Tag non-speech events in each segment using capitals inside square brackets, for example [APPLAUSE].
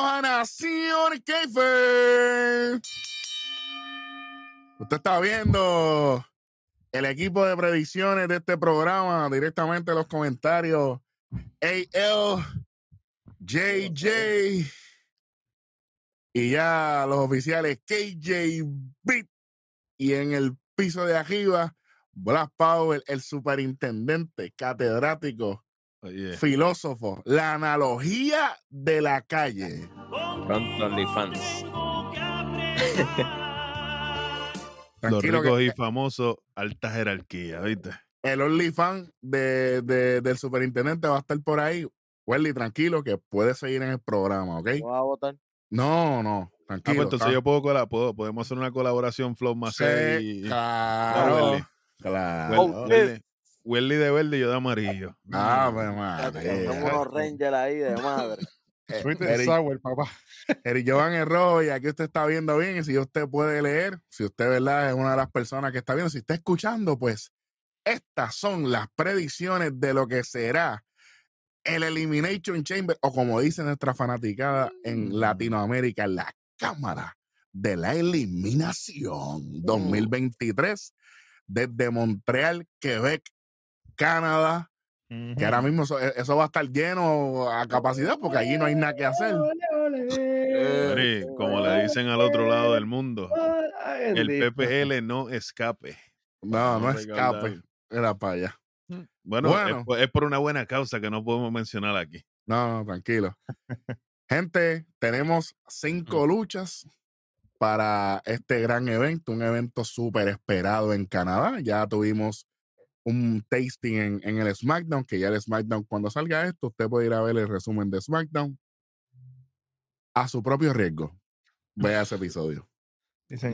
A Nación Keifer. Usted está viendo el equipo de predicciones de este programa directamente en los comentarios. AL, JJ y ya los oficiales KJ Beat y en el piso de arriba Black Powell, el superintendente catedrático Oye, filósofo, la analogía de la calle. Pronto OnlyFans. [LAUGHS] los Tranquilo ricos que y famosos, alta jerarquía, ¿viste? el OnlyFans de, de- del superintendente va a estar por ahí. Welly, tranquilo que puede seguir en el programa, ¿ok? ¿No vas a votar? No, no, Ah, pues tranquilo. entonces yo puedo, puedo- podemos hacer una colaboración Flow Sí, y claro, Welly. claro. Oh, Welly, Welly de verde y yo de amarillo. Ah, Mm. pues Ya, madre. Son unos Rangers ahí de madre. Eh, Twitter Eric- Sour, papá. [LAUGHS] Eric Jovan es rojo y aquí usted está viendo bien. Y si usted puede leer, si usted, ¿verdad? Es una de las personas que está viendo, si está escuchando, pues estas son las predicciones de lo que será el Elimination Chamber, o como dice nuestra fanaticada Mm. en Latinoamérica, la Cámara de la Eliminación 2023 desde Montreal, Quebec, Canadá. Que ahora mismo eso, e, eso va a estar lleno a capacidad porque allí no hay nada que hacer. Eh, como le dicen al otro lado del mundo, el PPL no escape. No, no escape. Era para allá. Bueno, Bueno. Es, por- es por una buena causa que no podemos mencionar aquí. No, no, tranquilo. Gente, tenemos cinco luchas para este gran evento, un evento súper esperado en Canadá. Ya tuvimos un tasting en, en el SmackDown, que ya el SmackDown, cuando salga esto, usted puede ir a ver el resumen de SmackDown a su propio riesgo. Vea ese episodio.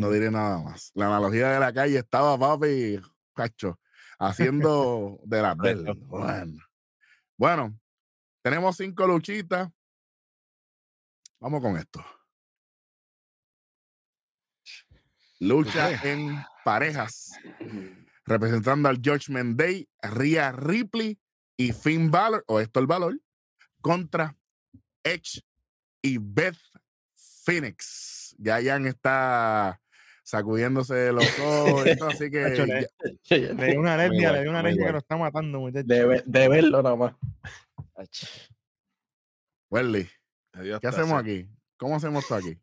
No diré nada más. La analogía de la calle estaba, papi, cacho, haciendo [LAUGHS] de él. Correcto. Bueno. bueno, tenemos cinco luchitas. Vamos con esto. Lucha en parejas. Representando al Judgment Day, Rhea Ripley y Finn Balor, o Héctor Valor, contra Edge y Beth Phoenix. Ya Jan está sacudiéndose los ojos, y todo, así [LAUGHS] que le- ya- [LAUGHS] Le dio una alergia, le dio una alergia que lo está matando, muchachos. De, ve- de verlo nada más. Welly, ¿qué hacemos aquí? ¿Cómo hacemos esto aquí?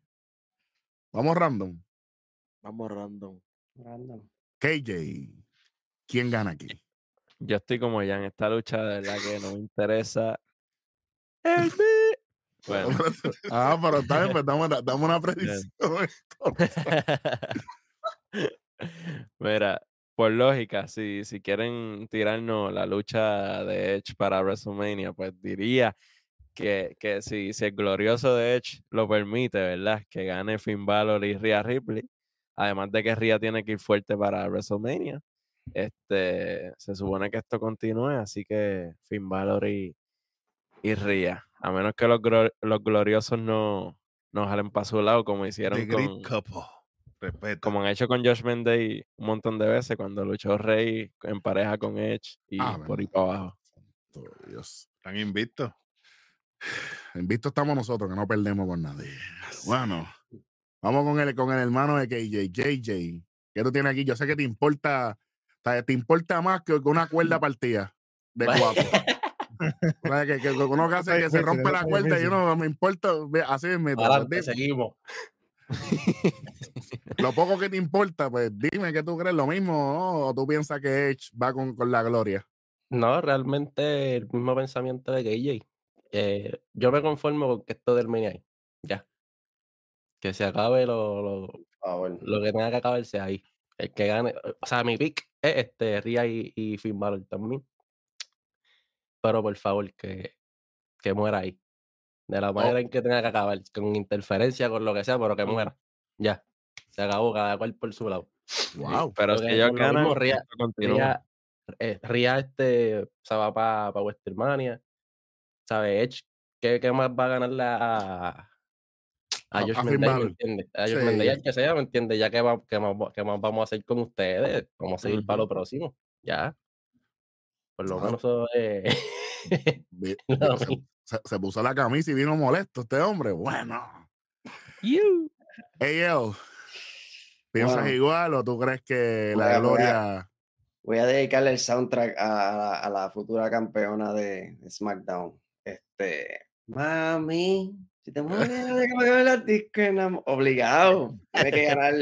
Vamos random. Vamos random. KJ, ¿quién gana aquí? Yo estoy como ya en esta lucha, de verdad que no me interesa. El [LAUGHS] Bueno, [LAUGHS] ah, pero está bien, pues [LAUGHS] dame una predicción. Mira, por lógica, si, si quieren tirarnos la lucha de Edge para WrestleMania, pues diría que, que si, si el glorioso de Edge lo permite, ¿verdad? Que gane Finn Balor y Rhea Ripley. Además de que Rhea tiene que ir fuerte para WrestleMania. Este, se supone que esto continúe, así que Finn Balor y, y Rhea. A menos que los, los gloriosos no, no jalen para su lado, como hicieron The con. Respeto. como han hecho con Josh Day un montón de veces cuando luchó Rey en pareja con Edge y Ah, por ahí para abajo. Santo Dios. Están invictos. [SIGHS] Invictos estamos nosotros, que no perdemos con nadie. Bueno, vamos con el, con el hermano de KJ, JJ. ¿Qué tú tienes aquí? Yo sé que te importa, te te importa más que que una cuerda partida de cuatro. [LAUGHS] O sea, que, que uno que hace que se rompe la cuerda y uno me importa, así es, Adelante, seguimos. [LAUGHS] lo poco que te importa, pues dime que tú crees lo mismo ¿no? o tú piensas que Edge va con, con la gloria. No, realmente el mismo pensamiento de KJ. Eh, yo me conformo con que esto termine ahí. Ya. Que se acabe lo, lo, lo que tenga que acabarse ahí. El que gane. O sea, mi pick es este, Ria y, y Finn Balor también. Pero por favor, que, que muera ahí. De la manera en que tenga que acabar. Con interferencia, con lo que sea, pero que muera. Ya. Se acabó, cada cual por su lado. Wow. [LAUGHS] Pero si ellos ganan, continúa. Ria, eh, Ria, este, se va para pa Westermania. ¿Sabe? Edge, ¿qué, qué más va a ganarle a, a Josh Menday, ¿me Balor. entiendes? A Josh Sí. Menday, al que sea, ¿me entiendes? Ya que, va, que, más, vamos a hacer con ustedes, vamos a seguir para lo próximo, ya. Por lo menos eso [LAUGHS] se, se puso la camisa y vino molesto este hombre. Bueno. AL, ¿piensas Bueno. igual o tú crees que Voy la a- voy a- gloria... Voy a dedicarle el soundtrack a, a la, a la futura campeona de SmackDown. Este, mami, si te las discos enam-". obligado. Tiene que ganar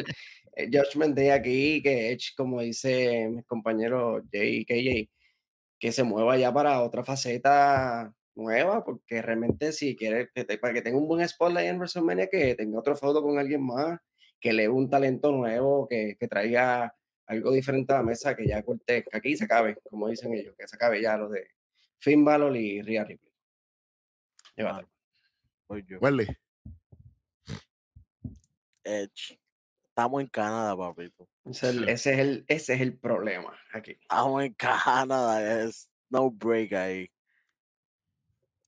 el Judgment Day aquí, que Edge, como dice mi compañero Jay KJ, que se mueva ya para otra faceta nueva, porque realmente si quiere, que te- para que tenga un buen spotlight en WrestleMania, que tenga otro foto con alguien más, que le un talento nuevo, que, que traiga algo diferente a la mesa, que ya corte, que aquí se acabe, como dicen ellos, que se acabe ya lo de Finn Balor y Rhea Ripley. Voy yo. Welly, Edge. Estamos en Canadá, papito. Ese es el, ese es el, ese es el problema aquí. Estamos en [LAUGHS] Canadá. Es no break ahí.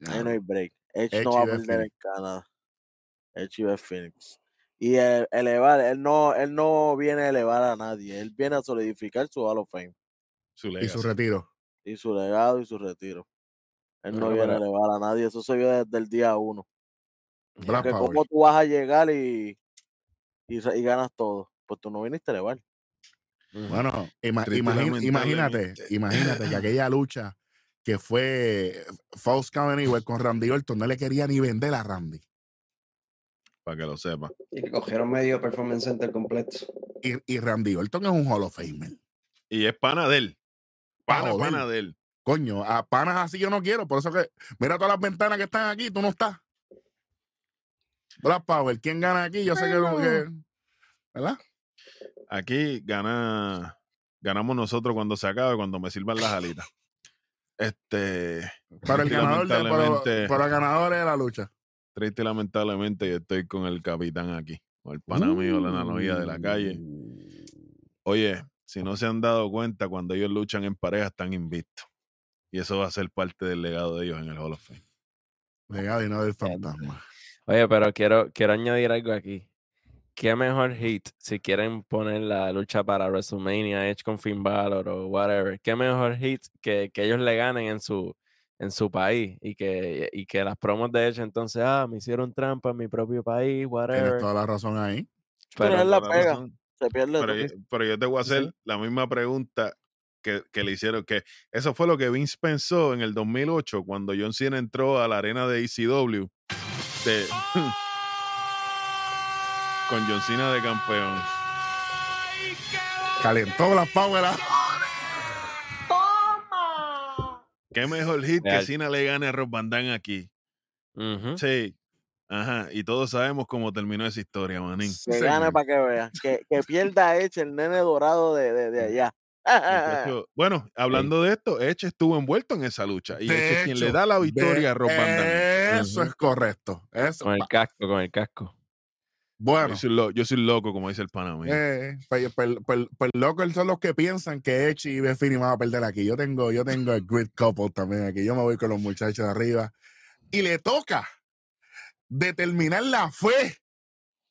Ahí no hay break. Edge, Edge no va a perder en Canadá. Edge y Phoenix. Y el- elevar, él no, él no viene a elevar a nadie. Él viene a solidificar su Hall of Fame. Su y su retiro. Y su legado y su retiro. Él no Bueno, viene a elevar a nadie. Eso se vio desde el día uno. Black Power. cómo tú vas a llegar y, y, ganas todo. Pues tú no viniste a elevar. Bueno, ima- Triste, imagín- imagínate, imagínate que aquella lucha que fue False Count Anywhere con Randy Orton no le quería ni vender a Randy. Para que lo sepa. Y que cogieron medio Performance Center completo. Y, y Randy Orton es un Hall of Famer. Y es pana de él. Pana de él. Coño, a panas así yo no quiero. Por eso que, mira todas las ventanas que están aquí, tú no estás. Black Power, ¿quién gana aquí? Yo sé que, no- que- ¿verdad? Aquí gana, ganamos nosotros cuando se acabe, cuando me sirvan las alitas. Este, Para el ganador, de, para, para el ganador de la lucha. triste y lamentablemente, yo estoy con el capitán aquí, con el pana mío, la analogía de la calle. Oye, si no se han dado cuenta, cuando ellos luchan en pareja están invictos. Y eso va a ser parte del legado de ellos en el Hall of Fame. Legado y no del fantasma. Oye, pero quiero, quiero añadir algo aquí. ¿Qué mejor hit si quieren poner la lucha para WrestleMania, Edge con Finn Balor o whatever? ¿Qué mejor hit que, que ellos le ganen en su, en su país y que, y que las promos de Edge entonces, ah, me hicieron trampa en mi propio país, Tienes whatever. toda la razón ahí. Pero Pero él la pega. razón. Se pierde Pero, yo, pero yo te voy a hacer Sí. la misma pregunta que, que le hicieron, que eso fue lo que Vince pensó en el 2008 cuando John Cena entró a la arena de ECW de- [LAUGHS] con John Cena de campeón. Calentó Black Power. ah. ¿Qué mejor hit que. Cena le gane a Rob Van Dam aquí? Sí. Ajá. Y todos sabemos cómo terminó esa historia, manín. Que gane señor. para que veas. Que, que pierda Edge, el nene dorado de, de, de allá. [LAUGHS] Bueno, hablando de esto, Edge estuvo envuelto en esa lucha. Y Edge es quien le da la victoria a Rob Van. Eso es correcto. Eso, Con el casco, con el casco. bueno, Yo soy, lo- yo soy loco, como dice el pana eh, pues, pues- pues- pues loco son los que piensan que Edge y Phoenix van a perder aquí. Yo tengo, yo tengo el Great Couple también aquí. Yo me voy con los muchachos de arriba. Y le toca determinar la fe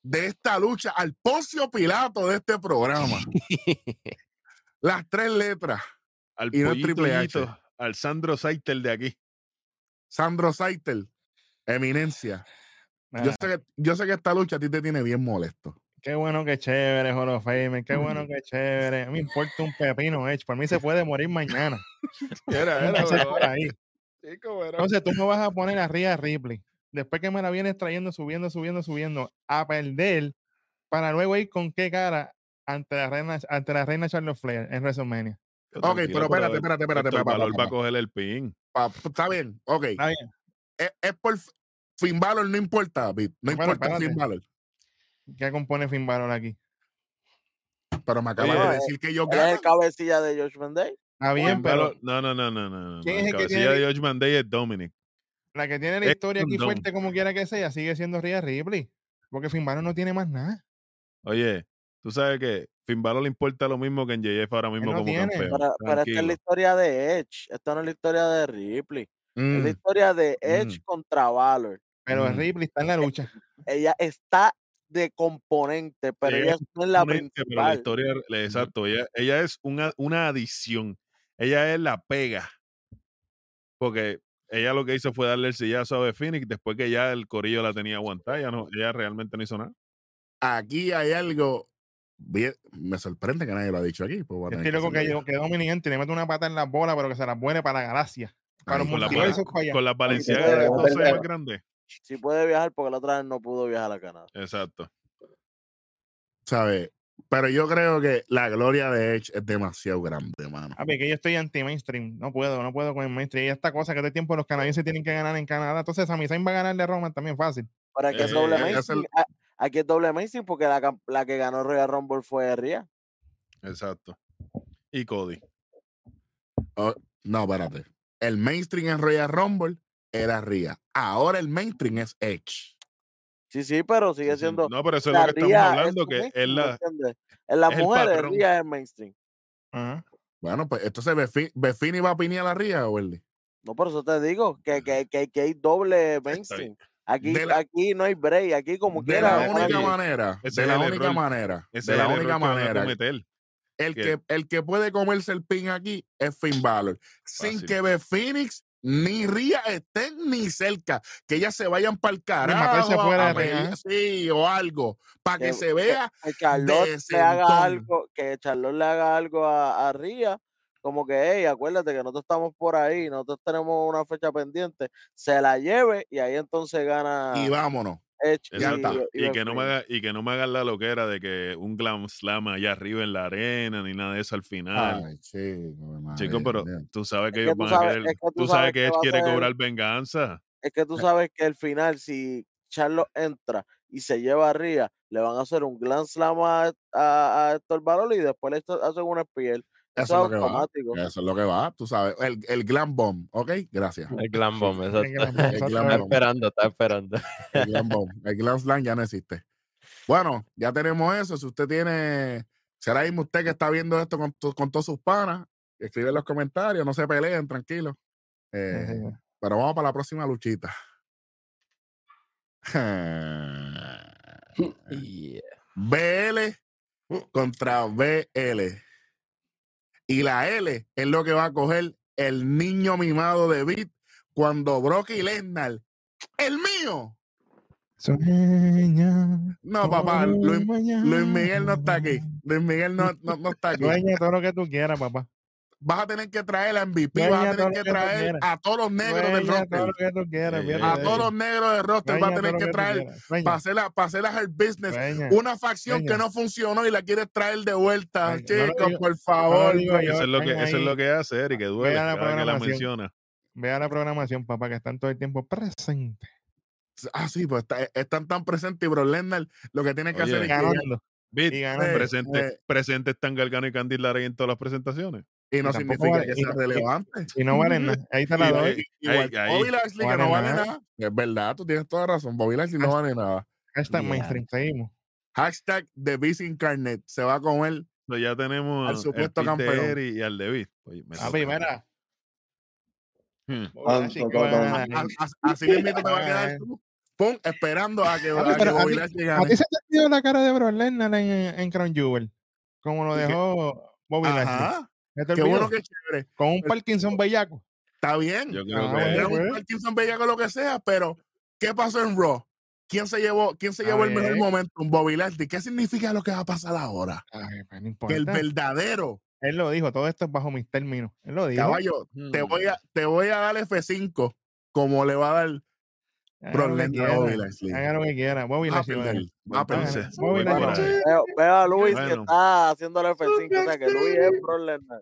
de esta lucha al Poncio Pilato de este programa. [LAUGHS] Las tres letras. al y no Triple H. Al Sandro Saitel de aquí. Sandro Saitel, eminencia. Yo sé, que, yo sé que esta lucha a ti te tiene bien molesto. Qué bueno, qué chévere, Hall of Fame. Qué bueno, [LAUGHS] qué chévere. A mí me importa un pepino, Edge. Por mí se puede morir mañana. [LAUGHS] Era, No era, por ahí. chico, era- Entonces tú me vas a poner a Rhea Ripley. Después que me la vienes trayendo, subiendo, subiendo, subiendo, a perder para luego ir con qué cara ante la reina, ante la reina Charlotte Flair en WrestleMania. Yo, Ok, pero espérate, espérate, espérate. Pa, Valor va a coger el pin. Pa- Está bien, ok. Está bien. Es, es por Finn Balor, no importa, David. No importa Finn espérate. Balor. ¿Qué compone Finn Balor aquí? Pero me acabas Oye, de decir que ellos Él es el cabecilla de Josh Day. Está bien, Finn pero no, no, no, no, no. no, ¿Quién es El el que cabecilla tiene- de Judgment Day es Dominic. la que tiene la es historia un aquí fuerte como quiera que sea sigue siendo Rhea Ripley. Porque Finn Balor no tiene más nada. Oye, tú sabes que Finn Balor le importa lo mismo que en JF ahora mismo no como tiene. campeón. Pero, pero esta es la historia de Edge. Esto no es la historia de Ripley. Es Mm, la historia de Edge Mm. contra Valor. Pero Mm. Ripley está en la lucha. Ella está de componente, pero Ella ella no es la pero la principal. historia, exacto, ella, ella es una, una adición. Ella es la pega. Porque ella lo que hizo fue darle el sillazo a Phoenix después que ya el corillo la tenía aguantada. Ella, no, ella realmente no hizo nada. Aquí hay algo. Me sorprende que nadie lo ha dicho aquí. pues Yo estoy loco que, yo. que Dominic Entry le mete una pata en la bola, pero que se las buene para la galaxia. Para Ay, los Con la, para con las de puede- 12 más grandes. Si puede viajar, porque la otra vez no pudo viajar a Canadá. Exacto. ¿Sabes? Pero yo creo que la gloria de Edge es demasiado grande, mano. A ver, que yo estoy anti-mainstream. No puedo, no puedo con el mainstream. Y esta cosa que de tiempo los canadienses tienen que ganar en Canadá. Entonces, Sami Zayn va a ganarle a Roman también fácil. Para que es Eh, doble mainstream. el- a- Aquí es doble mainstream porque la, la que ganó Royal Rumble fue Ria. Exacto. Y Cody. No, espérate. El mainstream en Royal Rumble era Ria. Ahora el mainstream es Edge. Sí, sí, pero sigue siendo. No, pero eso es la lo que estamos hablando, su que es mainstream, ¿me la? En las es el mujeres. Ria es mainstream. Ajá. Bueno, pues entonces Befi- Befini va a pinear a Ria, Welly. No, por eso te digo que, que, que, que hay doble mainstream. Aquí, la- aquí no hay break. Aquí, como De quiera. la única manera, de la el única error. manera, de la única que manera. El que- que, el que puede comerse el pin aquí es Finn Balor. Sin Fácil. que Beth Phoenix ni Ria estén ni cerca. Que ellas se vayan para el carajo. fuera a sí, o algo. Para que, Que- se vea. que Charlotte le haga algo, que Charlotte le haga algo a, a Ria, como que, hey, acuérdate que nosotros estamos por ahí, nosotros tenemos una fecha pendiente, se la lleve y ahí entonces gana Y vámonos. Y, que no me haga, y que no me hagan la loquera de que un glam slam allá arriba en la arena ni nada de eso al final. Ay, chico, Chico, pero tú sabes que Es ellos van a querer. es que tú tú sabes que que él quiere ser- cobrar venganza. Es que tú sabes que al final, si Charlotte entra y se lleva a Ria, le van a hacer un Grand Slam a, a, a Héctor Balor y después le esto- hacen una spiel. Eso Eso es lo que va. automático. Eso es lo que va, tú sabes. El, el glam bomb, ¿ok? Gracias. El Glam Bomb, El [LAUGHS] Bomb, El Está Bomb. esperando, está esperando. El Glam Bomb. El Glam Slam ya no existe. Bueno, ya tenemos eso. Si usted tiene, será mismo usted que está viendo esto con, con todos sus panas, escribe en los comentarios, no se peleen, tranquilos. Eh, pero vamos para la próxima luchita. [LAUGHS] [LAUGHS] Yeah. BL contra BL. Y la L es lo que va a coger el niño mimado de Beat cuando Brock y Lesnar, el mío. Sueña No, papá. Luis Miguel no está aquí. Luis Miguel no, no, no está [LAUGHS] aquí. Sueña todo lo que tú quieras, papá. Vas a tener que traer a MVP, vas a tener que traer a todos los negros del todo roster. lo que tú quieras. Ey, fíjate ey, A todos los negros del roster vas a tener que traer para hacer, la, para hacer la Hurt Business. Una facción que no funcionó y la quieres traer de vuelta. No Chicos, por favor. digo yo. Eso es lo que, están eso es lo ahí. que hace Eric, que duele cada que la programación. menciona. Vea la programación, papá, que están todo el tiempo presentes. Ah, sí, pues está- están tan presentes y Bro Lesnar lo que tiene que Oye, hacer es Y ganando. presente, eh. presente están Gargano y Candice LeRae en todas las presentaciones. Y no y significa vale- que y sea no- y- relevante. Y no valen nada. Ahí te la doy. igual Ahí-. Bobby Lashley, que no vale nada. nada. Es verdad, tú tienes toda razón. Bobby Lashley no vale nada. Hashtag Yeah. mainstream. Seguimos. Hashtag The Beast Incarnate. Se va a comer. So, ya tenemos Al el supuesto de campeón. Eric y al de Beat. Oye, A primera. Hmm. Así que a A- a- a- mismo te va a quedar [LAUGHS] tú. Pum, esperando a que, a que a Bobby Lashley ¿A gane. ti se te dio la cara de Bro Lesnar en, en Crown Jewel? Como lo ¿Y dejó Bobby Lashley. Ajá. ¿Se te Qué bueno, qué chévere. Con un Parkinson bellaco. Está bien. Yo creo Ah, que bueno, un pues. Parkinson Bellaco lo que sea, pero ¿qué pasó en Raw? ¿Quién se llevó, quién se A llevó el mejor momento? Un Bobby Lashley. ¿Qué significa lo que va a pasar ahora? Ay, pues no Que importa. el verdadero Él lo dijo, todo esto es bajo mis términos. Él lo dijo. caballo, te Hmm. voy a, te voy a dar F5 como le va a dar Haga Brock lo que Lesnar a Bobby quiera. Lashley. Haga lo que quiera. Bobby Va a Lashley va a perder. Veo, veo a Luis que Bueno. está haciéndole F5, o sea que Luis es Lesnar.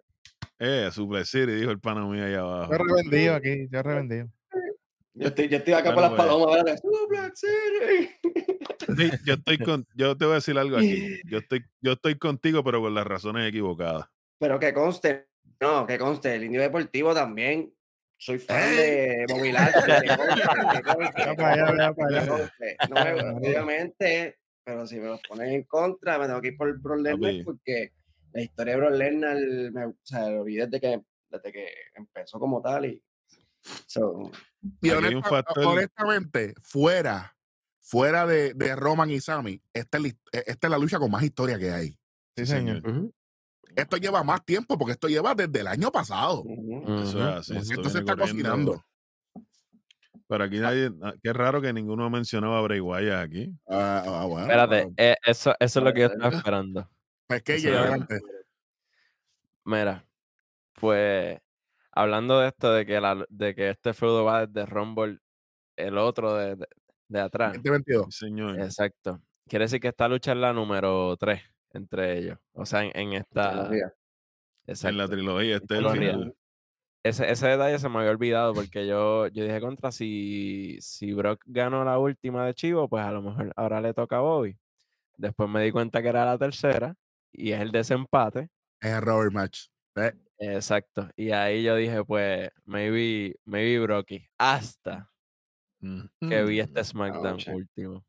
Eh, Super City, dijo el pana mío allá abajo. Yo he revendido aquí, yo he revendido. Yo estoy, yo estoy acá Bueno, por las pues. palomas, ¿verdad? Suplex City. Sí, yo estoy con, yo te voy a decir algo aquí. Yo estoy, yo estoy contigo, pero con las razones equivocadas. Pero que conste, no, que conste, el indio deportivo también. Soy fan ¡Ey! de. No me- obviamente, pero si me los ponen en contra, me tengo que ir por Brock Lesnar porque la historia de Brock Lesnar, me, o sea, lo vi desde que, desde que empezó como tal y so, Y honesta- honestamente, fuera, fuera de, de Roman y Sammy, esta es, la, eh, esta es la lucha con más historia que hay. Sí, señor. Esto lleva más tiempo porque esto lleva desde el año pasado. ujú. Eso es así. esto Entonces viene está corriendo. cocinando. Pero aquí nadie, ah, qué raro que ninguno ha mencionado a Bray Wyatt aquí. Ah, ah, bueno, Espérate, bueno. eh, eso, eso es lo que yo Puede estaba esperando. [LAUGHS] Pues que. Mira, pues hablando de esto, de que, la, de que este feudo va desde Rumble, el otro de, de, de atrás. 2022. Sí, señor. Exacto. Quiere decir que esta lucha es la número 3 entre ellos. O sea, en, en esta. Trilogía. en la Exacto. trilogía, este es el final. Ese, ese detalle se me había olvidado porque yo, yo dije contra si, si Brock ganó la última de Chivo, pues a lo mejor ahora le toca a Bobby. Después me di cuenta que era la tercera y es el desempate. Es el Robert Match. Eh, Exacto. Y ahí yo dije, pues, maybe, maybe Brocky. Hasta que vi este SmackDown último.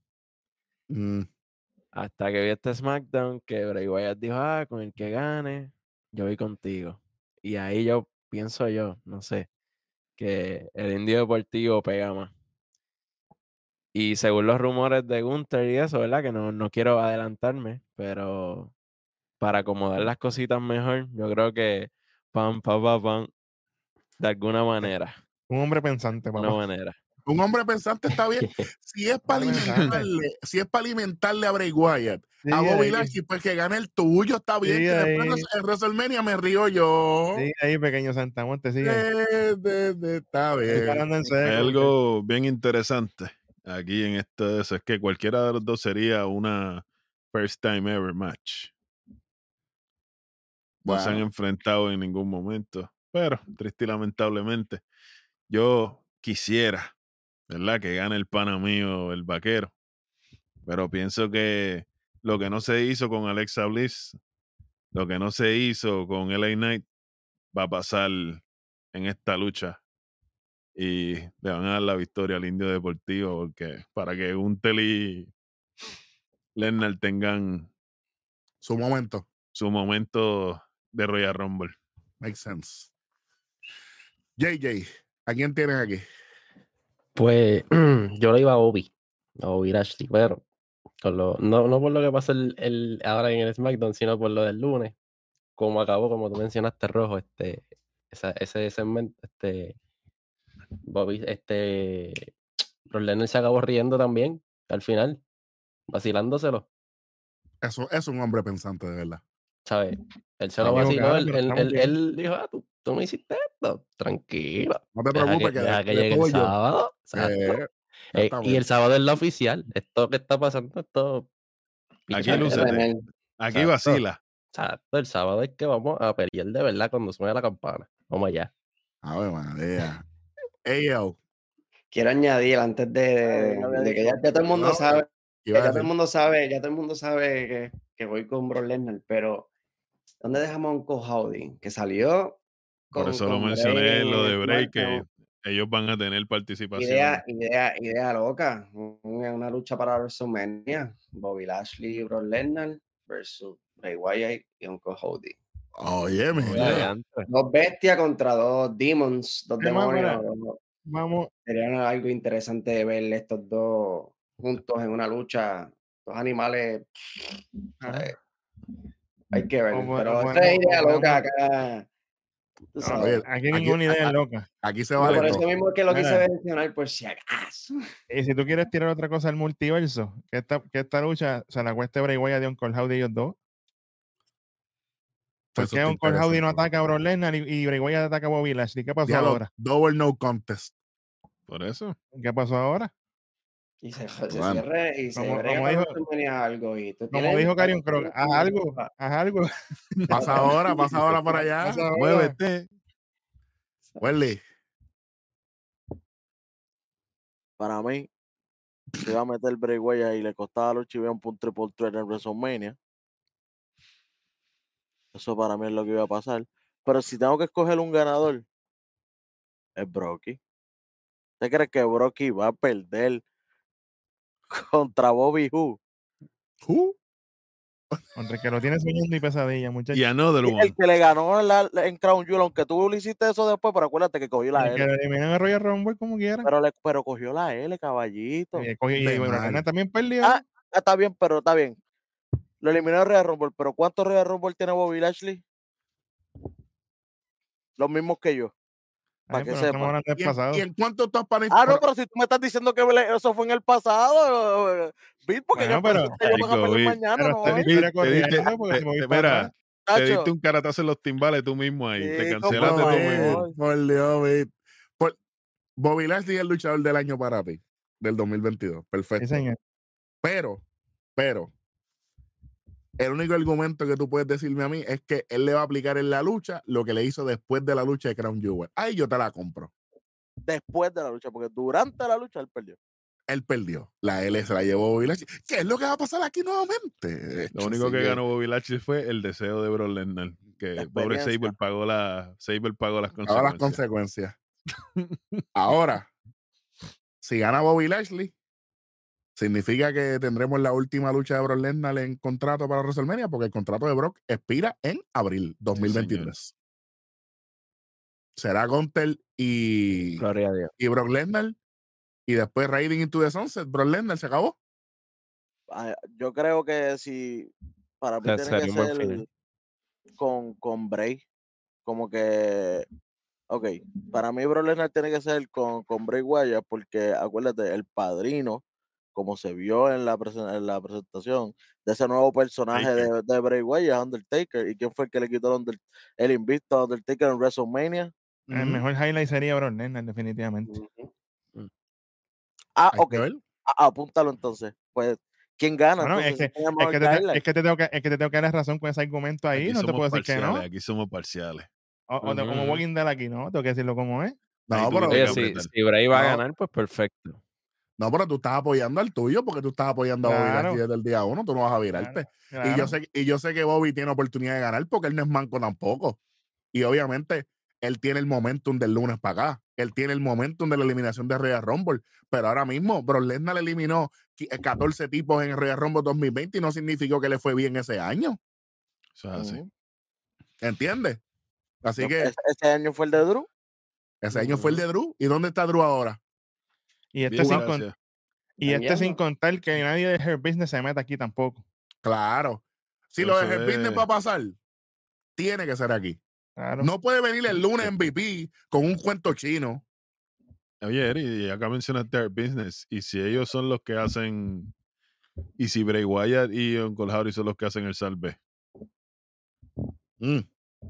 mm, Hasta que vi este SmackDown que Bray Wyatt dijo, ah, con el que gane, yo voy contigo. Y ahí yo pienso yo, no sé, que el indio deportivo pega más. Y según los rumores de Gunther y eso, ¿verdad? Que no, no quiero adelantarme, pero para acomodar las cositas mejor, yo creo que pam, pam, pam, pam, de alguna manera, Un hombre pensante, de una papá. manera. Un hombre pensante está bien. [LAUGHS] Si es para Hombre pensante. alimentarle, si es para alimentarle a Bray Wyatt, Sí, a Bobby Lashley, pues que gane el tuyo, está bien. Sí, que después en WrestleMania me río yo. sigue ahí, pequeño Santamonte, sigue. Eh, de- de- está bien. Hay algo bien interesante aquí en esto de eso, es que cualquiera de los dos sería una first time ever match. No se han enfrentado en ningún momento, pero triste y lamentablemente, yo quisiera, ¿verdad? Que gane el pana mío, el vaquero, pero pienso que lo que no se hizo con Alexa Bliss, lo que no se hizo con LA Knight, va a pasar en esta lucha y le van a dar la victoria al Indio Deportivo porque para que Untel y Lennart tengan Su momento. su momento de Royal Rumble. Makes sense. JJ, ¿a quién tienes aquí? Pues [CLEARS THROAT] yo le iba a Bobby, a Bobby Lashley, pero con lo, no, no por lo que pasó el, el- ahora en el SmackDown, sino por lo del lunes, como acabó, como tú mencionaste, Rojo, este, esa- ese segmento, este, Bobby, este, Lesnar se acabó riendo también, al final, vacilándoselo, Eso es un hombre pensante, de verdad. ¿sabes? Él se lo vaciló, él, él- él- él dijo, ah, tú, tú me hiciste esto, tranquilo. No te preocupes, que, que, deja que llegue el sábado. Eh, Eh, y el sábado es la oficial. Esto que está pasando, esto. Aquí lúcete. Aquí Exacto. vacila. Exacto, el sábado es que vamos a pelear de verdad cuando suene la campana. Vamos allá. A ver, María. Ey, yo. Quiero añadir antes de, que ya, ya todo el mundo No, sabe, ya todo el mundo sabe, ya todo el mundo sabe que, que voy con Brock Lesnar, pero ¿dónde dejamos a Uncle Howdy? Que salió Por con- eso lo mencioné Bray en lo de que SmackDown. ellos van a tener participación. Idea, idea, idea loca. Una, una lucha para WrestleMania. Bobby Lashley y Brock Lesnar versus Bray Wyatt y Uncle Howdy. Oye, mira. adiantre. Dos bestias contra dos demons, dos demonios. Vamos, Sería algo interesante de ver estos dos juntos en una lucha. Dos animales. Eh, hay que ver. Pero esta es idea loca acá. Tú sabes. aquí aquí- ninguna idea es loca. Aquí se vale por eso todo. mismo es que lo quise mencionar por si acaso. Y si tú quieres tirar otra cosa al multiverso, que esta, que esta lucha se la cueste Bray Wyatt de Uncle Howdy ellos dos. ¿Por Eso qué Uncle Howdy no ataca a Brock Lesnar y, y Bray Wyatt ataca a Bobby Lashley? ¿Qué pasó Diablo, ahora? double no contest. Por eso. ¿Qué pasó ahora? Y se, se Bueno. cierre y se Como- como dijo- algo. Y tú Como dijo Carion Croc, haz algo, haz algo. Pasa [LAUGHS] ahora, pasa ahora para allá. Pasa. Muévete. Welly. Para mí, se iba a meter Bray Wyatt y le costaba a Lucha y un punto triple threat en WrestleMania. Eso para mí es lo que iba a pasar. Pero si tengo que escoger un ganador, es Brocky. ¿Usted cree que Brocky va a perder [LAUGHS] contra Bobby Who? Who? Contra el que lo tiene soñando y pesadilla, muchachos. Y another Y one. el que le ganó en, la- en Crown Jewel, aunque tú le hiciste eso después, pero acuérdate que cogió la El que L. lo eliminan a Royal Rumble como quiera. Pero, le, pero cogió la L, caballito. Y, cogió- y. Lesnar también perdió. Ah, Ah, está bien, pero está bien. Lo eliminó el Royal Rumble, pero ¿cuántos Royal Rumble tiene Bobby Lashley? Los mismos que yo. Para Ay, que sepa. ¿Y en, pasado. y en cuánto tú has Ah, no, pero si tú me estás diciendo que eso fue en el pasado, Bill, porque Bueno, yo pero- pensé que ellos van a Bill, mañana, pero ¿no? Te, Estoy te te- para diste un caratazo en los timbales tú mismo ahí. te cancelaste tú mismo. Por Dios. Por- Bobby Lashley es el luchador del año para ti, del 2022. Perfecto. Sí, señor. Pero, pero, el único argumento que tú puedes decirme a mí es que él le va a aplicar en la lucha lo que le hizo después de la lucha de Crown Jewel. Ahí yo te la compro. después de la lucha, porque durante la lucha él perdió. Él perdió. La L se la llevó Bobby Lashley. ¿Qué es lo que va a pasar aquí nuevamente? Lo único que ganó Bobby Lashley fue el deseo de Brock Lesnar. Que pobre. Saber pagó, la, Saber pagó las Ahora las consecuencias. consecuencias. [LAUGHS] Ahora, si gana Bobby Lashley, significa que tendremos la última lucha de Brock Lesnar en contrato para WrestleMania, porque el contrato de Brock expira en abril 2023. Será Gunter y, Gloria a Dios. y Brock Lesnar, y después Raiding into the Sunset. Brock Lesnar se acabó. Ah, Yo creo que si para mí tiene que ser con, con Bray, como que, ok, para mí Brock Lesnar tiene que ser con, con Bray Wyatt, porque acuérdate, el padrino, como se vio en la, presen- en la presentación de ese nuevo personaje de, de Bray Wyatt, Undertaker, y quién fue el que le quitó el, Under- el invicto a Undertaker en WrestleMania. El mejor highlight sería Brock Lesnar, definitivamente. Ah, ok, a- apúntalo entonces. Pues, ¿quién gana? Bueno, es entonces, que- ¿quién es el Es mejor que, te, highlight? es, que te tengo que, es que te tengo que dar razón con ese argumento ahí. Aquí no te puedo decir que no. Aquí somos parciales. O, como. Walking Dead aquí, no. Tengo que decirlo como es. No, pero, si, Bray va a ganar, pues perfecto. No, pero tú estás apoyando al tuyo porque tú estás apoyando a Bobby desde el día uno. Tú no vas a virarte. Claro, Y, yo sé, y yo sé que Bobby tiene oportunidad de ganar porque él no es manco tampoco. Y obviamente él tiene el momentum del lunes para acá. Él tiene el momentum de la eliminación de Royal Rumble. Pero ahora mismo, Brock Lesnar eliminó qui- eh, 14 tipos en Royal Rumble 2020 y no significó que le fue bien ese año. Eso es así. ¿Entiendes? Así que ese, ese año fue el de Drew. ese año fue el de Drew. ¿Y dónde está Drew ahora? Y este, sin, con- gracias. y este sin Dañando. contar que nadie de Her Business se meta aquí tampoco. Claro. Si lo de Hell Business es- va a pasar, tiene que ser aquí. Claro. No puede venir el lunes MVP [LAUGHS] con un cuento chino. Oye, Eri, y acá mencionaste Hurt Business. Y si ellos son los que hacen. Y si Bray Wyatt y Uncle Howdy son los que hacen el salve. Mm.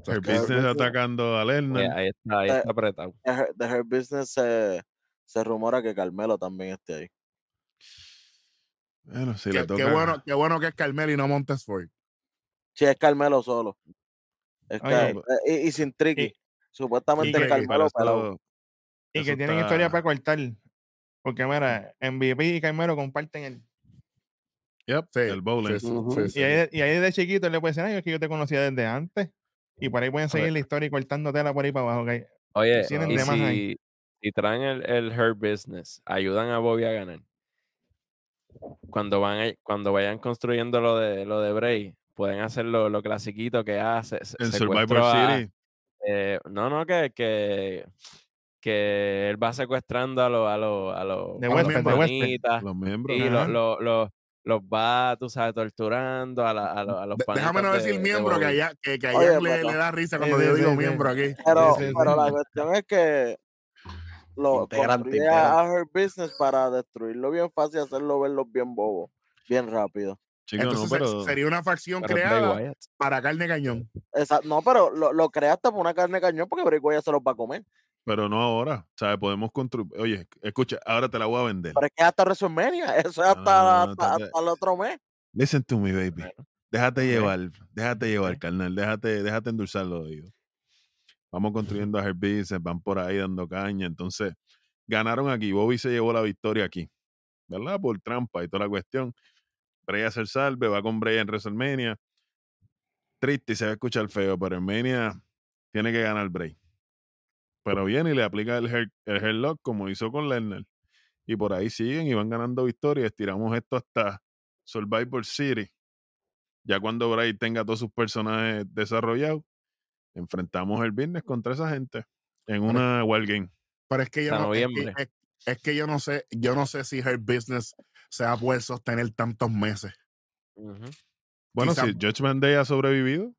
Que- Business atacando a Eh, Lennon. ahí está, ahí Eh, está apretado. Her, de Her Business se, se rumora que Carmelo también esté ahí. Bueno, si qué, le qué toca. bueno, qué bueno que es Carmelo y no Montesford. Si es Carmelo solo. Es Car- eh, y, y sin Tricky. y- Supuestamente y es que- Pero Carmelo pelado. y que tienen está- historia para cortar. Porque mira, MVP y Carmelo comparten el. Yep, Sí, el bowling. sí, sí, sí, Y sí. ahí, y ahí de chiquito le puede decir, ay, es que yo te conocía desde antes. Y por ahí pueden seguir la historia y cortando tela por ahí para abajo. que Oye, tienen y si, si traen el, el Hurt Business, ayudan a Bobby a ganar. Cuando van a- cuando vayan construyendo lo de lo de Bray, pueden hacer lo, lo clasiquito que hace. En Survivor a- City. eh, no, no, que, que, que él va secuestrando a los a los a los De a los de panitas, Los miembros. y Ajá. lo- lo- lo- los va, tú sabes, torturando a, la- a, los- a los De- déjame no de- decir de miembro, que Bobby. allá, que, que Oye, le, pero- le da risa cuando sí, yo sí, digo sí. miembro aquí. Pero, Sí, sí, pero sí. la cuestión es que lo Integrante, construye a, a Her Business para destruirlo bien fácil y hacerlo verlo bien bobo, bien rápido. Entonces pero. sería una facción creada para carne cañón. Esa- no, pero lo, lo creaste por una carne cañón porque Bray Wyatt se los va a comer. Pero no ahora. ¿Sabes? Podemos construir. Oye, escucha, ahora te la voy a vender. Pero es que es hasta WrestleMania, [LAUGHS] eso es hasta, No, no, no, hasta, hasta el otro mes. Listen to me, baby. Déjate llevar, déjate llevar, carnal. Déjate, déjate endulzar los oídos. Vamos construyendo a Her Business, van por ahí dando caña. Entonces, ganaron aquí. Bobby se llevó la victoria aquí. ¿Verdad? Por trampa y toda la cuestión. Hace el salve, va con Bray en WrestleMania. Triste y se va a escuchar feo, pero en Mania tiene que ganar Bray. Pero viene y le aplica el, hair, el hairlock como hizo con Lerner. Y por ahí siguen y van ganando victorias. Tiramos esto hasta Survivor City. Ya cuando Bray tenga todos sus personajes desarrollados, enfrentamos el viernes contra esa gente en una Wild Game. Pero es que yo no, es que, noviembre. es- es que yo no sé, yo no sé si Her Business se va a poder sostener tantos meses. Bueno, Quizá- si Judgment Day ha sobrevivido,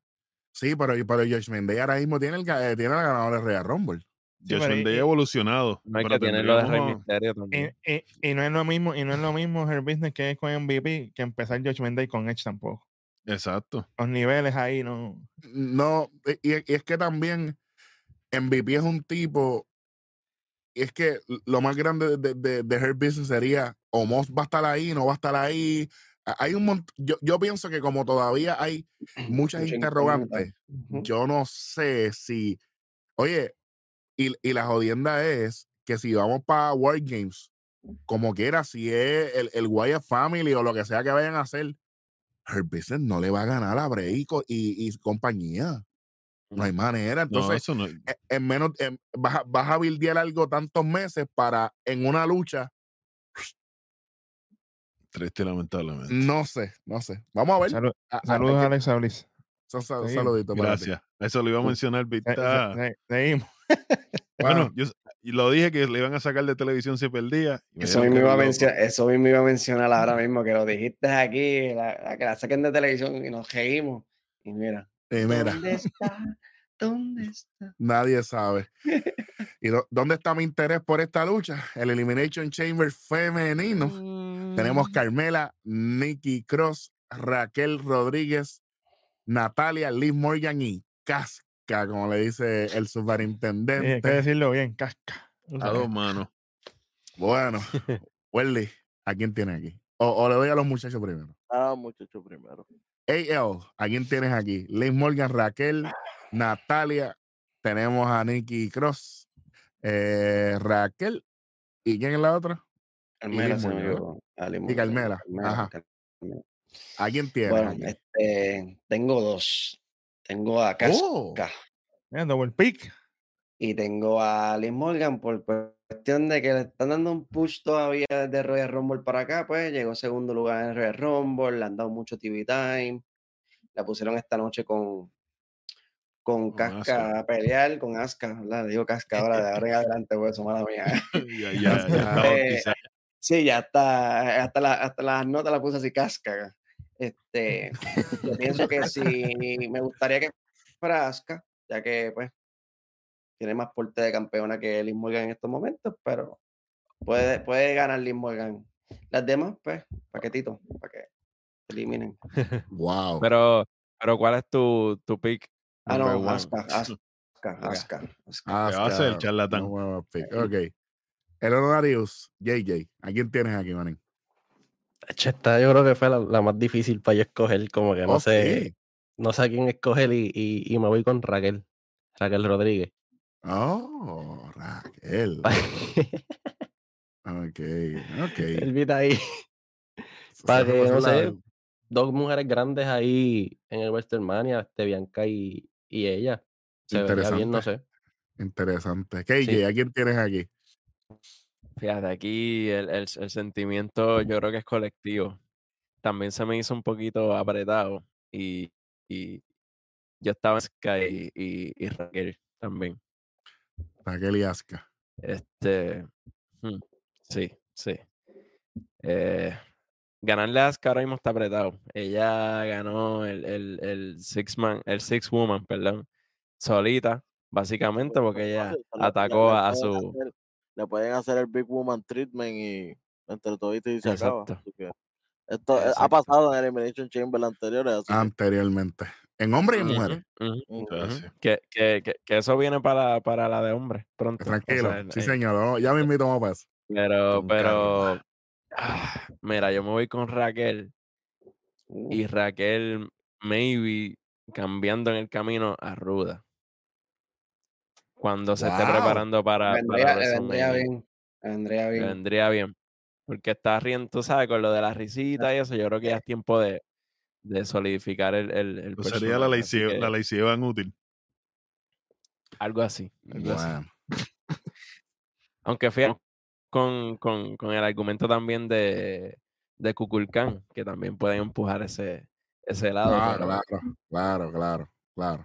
Sí, pero, pero Josh Mendez ahora mismo tiene, el, eh, tiene la ganadora de Real Rumble. Judgment pero y- Day ha evolucionado. No hay pero que tener lo de Rey Misterio Y, también. y- y no es lo mismo, y no es lo mismo Her Business que es con MVP que empezar Judgment Day con Edge tampoco. Exacto. Los niveles ahí no. No, y, y es que también MVP es un tipo. Y es que lo más grande de, de, de Her Business sería o Moss va a estar ahí, no va a estar ahí. Hay un mont- yo, yo pienso que como todavía hay [CLEARS THROAT] muchas Mucha interrogantes, yo no sé si. Oye, y, y la jodienda es que si vamos para World Games, como quiera, si es el, el Wyatt Family o lo que sea que vayan a hacer, Her Business no le va a ganar a Bray y, co- y, y compañía. No hay manera. Entonces, no. e- en menos, en- vas, a- vas a buildear algo tantos meses para en una lucha. Triste lamentablemente. No sé, no sé. Vamos a ver. A- saludos a Bliss. son sal- saluditos para ti. Gracias. Eso lo iba a mencionar, se- Seguimos. [LAUGHS] Bueno, yo y lo dije que le iban a sacar de televisión si perdía. me Eso mismo, iba a eso mismo iba a mencionar ahora mismo, que lo dijiste aquí, la, la que la saquen de televisión y nos reímos. Y mira, Y mira, ¿dónde está? ¿Dónde está? nadie sabe. [LAUGHS] ¿Y dó- dónde está mi interés por esta lucha? El Elimination Chamber femenino. Tenemos Carmela, Nikki Cross, Raquel Rodríguez, Natalia, Liz Morgan y Casca, como le dice el Sí, hay que superintendente. decirlo bien, casca. A dos manos. Bueno, [LAUGHS] Welly, ¿a quién tiene aquí? O, o le doy a los muchachos primero. Ah, muchacho primero. AL, ¿a quién tienes aquí? Liz Morgan, Raquel, Natalia, tenemos a Nikki Cross, eh, Raquel, ¿y quién es la otra? Carmela. Ah, Y Carmela, ajá. Carmela. ¿A quién tienes? Bueno, este, tengo dos. Tengo a Oh. Casca Mira, double pick. y tengo a Liz Morgan por cuestión de que le están dando un push todavía desde Royal Rumble para acá, pues llegó segundo lugar en Royal Rumble, le han dado mucho TV time, la pusieron esta noche con con Con Casca a pelear, con ¿verdad? Le digo Casca ahora de ahora en [LAUGHS] adelante, pues eso mala mía. ya, [LAUGHS] ya, ya está Eh, bautizado. Sí, ya está, hasta, la- hasta las notas la puse así casca. Este, [LAUGHS] yo pienso que sí, me gustaría que fuera Asuka, ya que pues tiene más porte de campeona que Liz Morgan en estos momentos, pero puede, puede ganar Liz Morgan. Las demás, pues, paquetito, para que se eliminen. [LAUGHS] Wow. Pero, pero ¿cuál es tu, tu pick? Ah, no? Asuka, Asuka, [LAUGHS] Asuka, va a hacer, Asuka, charlatán. no mueva pick. Ok. El Honorarius, JJ, ¿a quién tienes aquí, manín? Esta yo creo que fue la, la más difícil para yo escoger, como que no sé, no sé a quién escoger y, y, y me voy con Raquel, Raquel Rodríguez. Oh, Raquel. [LAUGHS] Ok, ok. Elvita ahí, para que, no sé, dos mujeres grandes ahí en el Westermania, este, Bianca y, y ella. Se vería bien, no sé. Interesante. KJ, Sí. ¿a quién tienes aquí? Fíjate, aquí el, el- el sentimiento yo creo que es colectivo. También se me hizo un poquito apretado y, y yo estaba en Sky y, y- y Raquel también. Raquel y Aska. Este, hmm, sí, sí. Eh, ganarle a ahora mismo está apretado. Ella ganó el, el, el six man, el six woman, perdón, solita, básicamente, porque ella atacó a, su le pueden hacer el Big Woman Treatment y entre toditos y se acaba. Exacto. así que esto eh, ha pasado en Elimination Chamber. Así que Anteriormente. En hombres y mujeres. Que, que, que, que eso viene para, para la de hombres pronto. o Tranquilo. sea, sí, eh, señor. vamos- Ya me invito a eso. Pero, Con pero, ah, mira, yo me voy con Raquel Uh, y Raquel maybe cambiando en el camino a Ruda. Cuando se esté preparando para, para vendría, le vendría bien. le vendría Le bien. vendría bien. Porque está riendo, tú sabes, con lo de la risita y eso, yo creo que ya es tiempo de, de solidificar el, el, el Pues sería la Lacey que la Evans útil. algo así. algo así. Bueno. Aunque fíjate, con, con, con el argumento también de, de Kukulkan, que también pueden empujar ese, ese lado. Ah, pero claro, claro, claro, claro.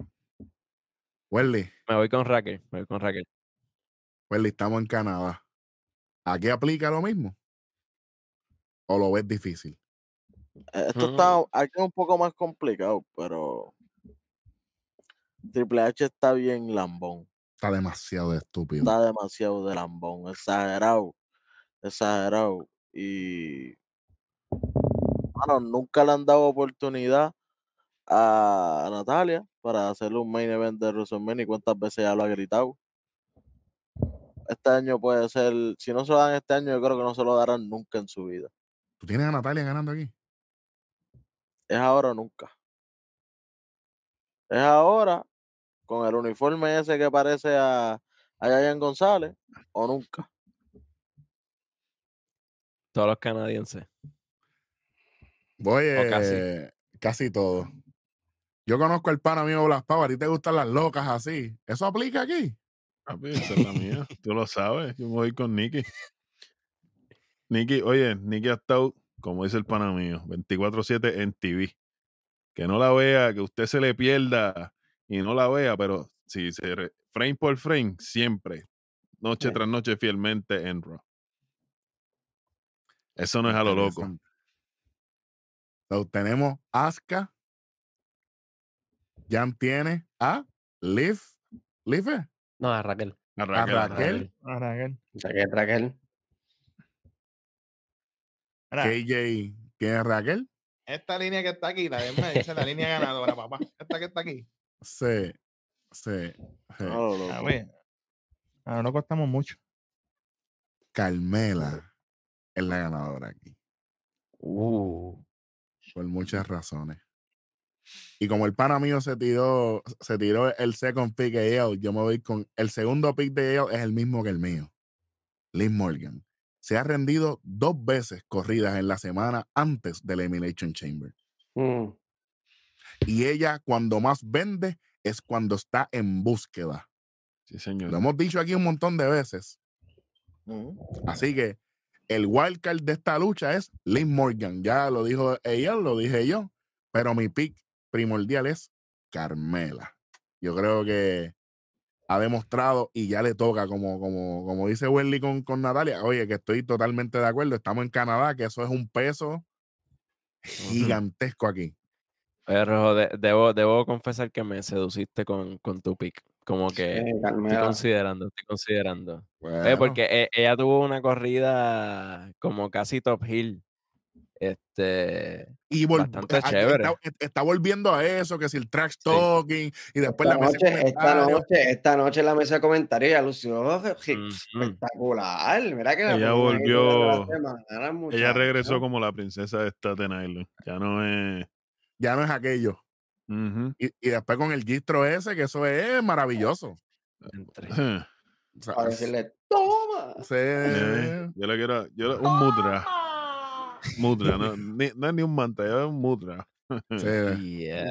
Welly, Me voy con Raquel, me voy con Raquel. Welly, estamos en Canadá. ¿Aquí aplica lo mismo? ¿O lo ves difícil? Eh, Esto está aquí es un poco más complicado, pero Triple H está bien lambón. está demasiado estúpido. Está demasiado de lambón, exagerado, exagerado. Y bueno, nunca le han dado oportunidad a Natalia para hacerle un main event de WrestleMania y cuántas veces ya lo ha gritado. Este año puede ser, si no se lo dan este año, yo creo que no se lo darán nunca en su vida. ¿Tú tienes a Natalia ganando aquí? Es ahora o nunca. Es ahora con el uniforme ese que parece a, a Yayan González o nunca. Todos los canadienses. Voy casi. eh, casi todo. Yo conozco el pana mío Blas Pau, a ti te gustan las locas así. ¿Eso aplica aquí? Papi, esa es la mía. Tú lo sabes. Yo voy con Nicky. Nicky, oye, Nicky ha estado, como dice el pana mío, 24-7 en TV. Que no la vea, que usted se le pierda y no la vea, pero si se re- frame por frame, siempre, noche tras noche, fielmente en Raw. Eso no es a lo loco. So, tenemos Asuka. Jan tiene a Liv. Liv es? No, a Raquel. A Raquel, a Raquel. Raquel. Ah, Raquel. Raquel, Raquel. KJ tiene a Raquel. esta línea que está aquí, la de medio, esa es la línea ganadora, papá. Esta que está aquí. Sí. Sí. sí. A lo loco. A ver. Ahora no costamos mucho. Carmela es la ganadora aquí. Uh. Por muchas razones. Y como el pana mío se tiró, se tiró el second pick de él, yo me voy con el segundo pick de él, es el mismo que el mío. Liz Morgan. Se ha rendido dos veces corridas en la semana antes del Elimination Chamber. Mm, Y ella, cuando más vende, es cuando está en búsqueda. Sí, señor. Lo hemos dicho aquí un montón de veces. Ujú. Así que el wildcard de esta lucha es Liz Morgan. Ya lo dijo ella, lo dije yo. Pero mi pick primordial es Carmela. Yo creo que ha demostrado y ya le toca, como, como, como dice Welly con, con Natalia. Oye, que estoy totalmente de acuerdo. Estamos en Canadá, que eso es un peso gigantesco aquí. Pero de- debo, debo confesar que me seduciste con, con tu pick. Como que sí, estoy considerando, estoy considerando. Eh, porque e- ella tuvo una corrida como casi top hill. Este, y vol- bastante a- a- chévere. Está, está volviendo a eso, que si el trash talking y después Esta la mesa de noche, esta noche, esta noche en la mesa de comentarios ya lució Ujú. espectacular. Mira que la Ella volvió- semana, Ella regresó como la princesa de Staten Island. Ya no es. Ya no es aquello. Y, y después con el gistro ese, que eso es maravilloso. entre- O sea, Para decirle, toma. sí, Eh, yo le quiero. Yo le- un mudra. Mudra, no, [LAUGHS] ni, no es ni un manta, es un mudra. sí. [LAUGHS] Yeah.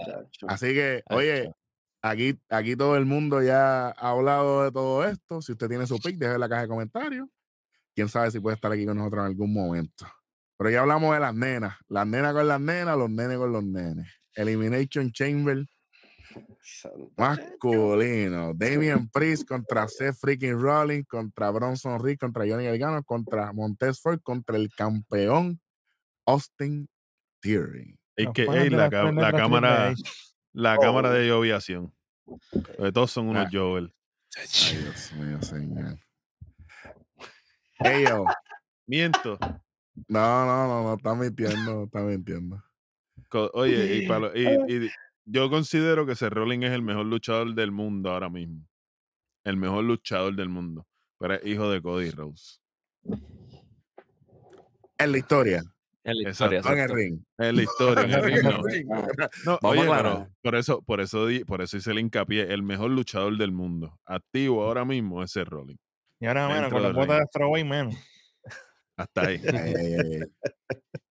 Así que, oye, aquí, aquí todo el mundo ya ha hablado de todo esto. Si usted tiene su pick, déjelo en la caja de comentarios. Quién sabe si puede estar aquí con nosotros en algún momento. Pero ya hablamos de las nenas. Las nenas con las nenas, los nenes con los nenes. Elimination Chamber masculino. Damian Priest contra Seth freaking Rollins, contra Bronson Reed, contra Johnny Gargano, contra Montez Ford, contra el campeón Austin Theory. Los que panas ey, de la, la cámara, la Oh. cámara de lloviación. Porque todos son unos Ah. Joel. Ay, Dios mío, señor. Yo. Miento. No, no, no, no, está mintiendo, está mintiendo. Oye, y, y- y yo considero que Seth Rollins es el mejor luchador del mundo ahora mismo. El mejor luchador del mundo. Pero es hijo de Cody Rose. En la historia, En la Exacto. [LAUGHS] historia, en el ring. Es la historia. en el ring, no. No, Vamos oye, a pero aclarar. por eso, por eso, di- por eso hice el hincapié. El mejor luchador del mundo, activo ahora mismo, es Seth Rollins. Y ahora menos, Dentro con la ring. de Throwaway menos. [LAUGHS] Hasta ahí. Ay, ay, ay, ay. [LAUGHS]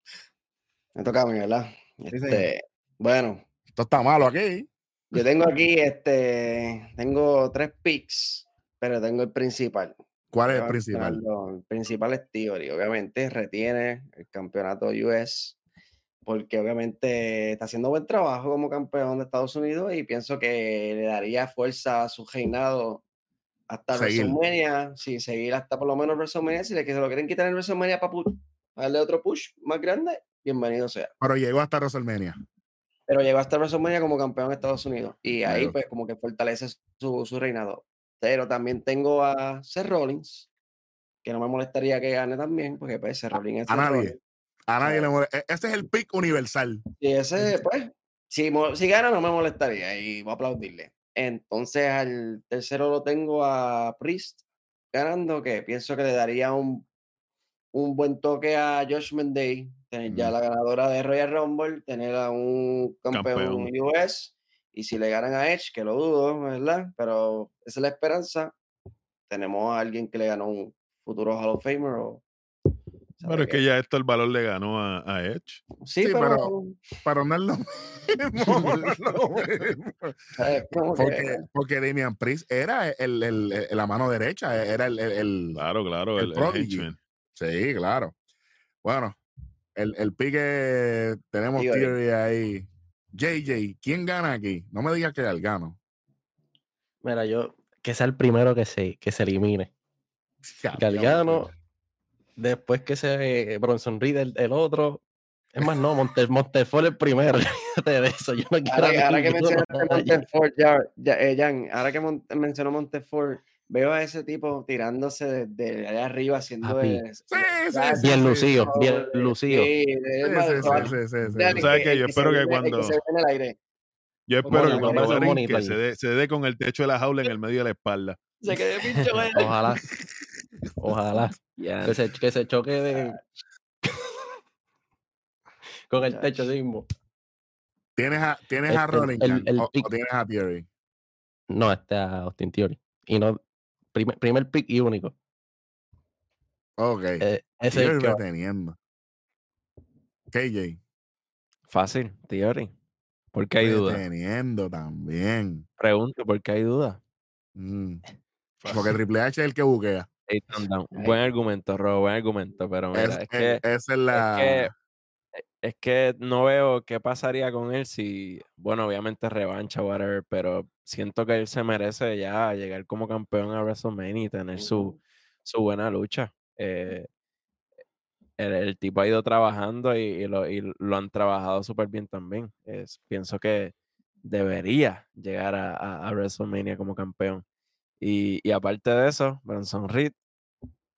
Me toca a mí, ¿verdad? Este, bueno, Esto está malo aquí. yo tengo aquí, este, tengo tres picks, pero tengo el principal. ¿Cuál es el principal? El principal es Theory. Obviamente retiene el campeonato US porque obviamente está haciendo buen trabajo como campeón de Estados Unidos y pienso que le daría fuerza a su reinado hasta Seguir. WrestleMania, sí, seguir hasta por lo menos WrestleMania. Si le que se lo quieren quitar en WrestleMania para darle otro push más grande, bienvenido sea. Pero llegó hasta WrestleMania. Pero llegó hasta WrestleMania como campeón de Estados Unidos y ahí Claro. pues como que fortalece su, su reinado. Pero también tengo a Seth Rollins, que no me molestaría que gane también, porque pues Seth Rollins es A nadie. Rollins. A nadie le molesta. E- Ese es el pick universal. Y ese, pues, si, si gana no me molestaría y voy a aplaudirle. Entonces al tercero lo tengo a Priest ganando, que pienso que le daría un, un buen toque a Judgment Day, tener ya la ganadora de Royal Rumble, tener a un campeón, Campeón. US, y si le ganan a Edge, que lo dudo, ¿verdad? Pero esa es la esperanza. Tenemos a alguien que le ganó un futuro Hall of Famer. O, Pero ¿sabe es que ya esto el valor le ganó a, a Edge. Sí, Sí, pero, pero- Pero no es lo mismo. [LAUGHS] no [LAUGHS] Porque, porque Damian Priest era el, el- el- la mano derecha, era el, el- el- Claro, claro, El. Sí, claro. Bueno, el, el pique, tenemos Theory. Theory ahí. JJ, ¿quién gana aquí? No me digas que Galgano. Mira, yo, que sea el primero que se, que se elimine. Galgano, después que se Bronson Reed el, el otro. Es más, no, Monte, Montefort el primero. [LAUGHS] Olvídate de eso. Yo no quiero Ahora, que mencionaste. Montefort, [LAUGHS] ya, ya, eh, Jan, ahora que Mon- mencionó Montefort, veo a ese tipo tirándose desde allá arriba haciendo el- Sí, sí, sí, Bien sí, lucido, sí, bien lucido. Sí, sabes que yo espero que cuando-. Yo espero que cuando brinque se dé, se dé con el techo de la jaula en el medio de la espalda. Se quede pincho [LAUGHS] eh. Ojalá. Ojalá. Que se, que se choque de. con el techo mismo. ¿Tienes a, tienes a el o, tienes a Theory? No, este a Austin Theory. Y no. Primer, primer pick y único. Ok. Eh, ese es el que reteniendo. KJ. Fácil, Theory. ¿Por qué hay duda? Reteniendo también. Pregunto, ¿por qué hay duda? Mm. [LAUGHS] Porque Triple H es el que buquea. Ay. Buen argumento, Robo, buen argumento, pero mira, Es- es, eh, que, esa es la. que- es que no veo qué pasaría con él si, bueno, obviamente revancha, whatever, pero siento que él se merece ya llegar como campeón a WrestleMania y tener su, su buena lucha. Eh, el, el tipo ha ido trabajando y, y lo, y lo han trabajado súper bien también. Es, pienso que debería llegar a, a- a WrestleMania como campeón. Y, y aparte de eso, Bronson Reed,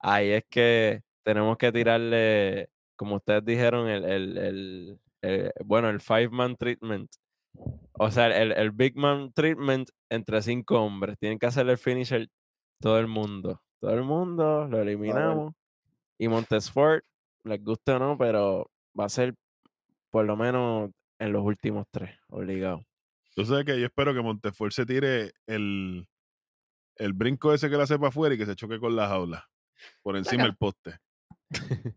ahí es que tenemos que tirarle, como ustedes dijeron, el, el, el- el- bueno, el five man treatment. O sea, el, el big man treatment entre cinco hombres. Tienen que hacer el finisher todo el mundo. Todo el mundo, lo eliminamos. Y Montesfort, les guste o no, pero va a ser por lo menos en los últimos tres, obligado. Tú sabes que yo espero que Montefort se tire el, el brinco ese que le hace para afuera y que se choque con la jaula. Por encima [LAUGHS] del poste. [LAUGHS]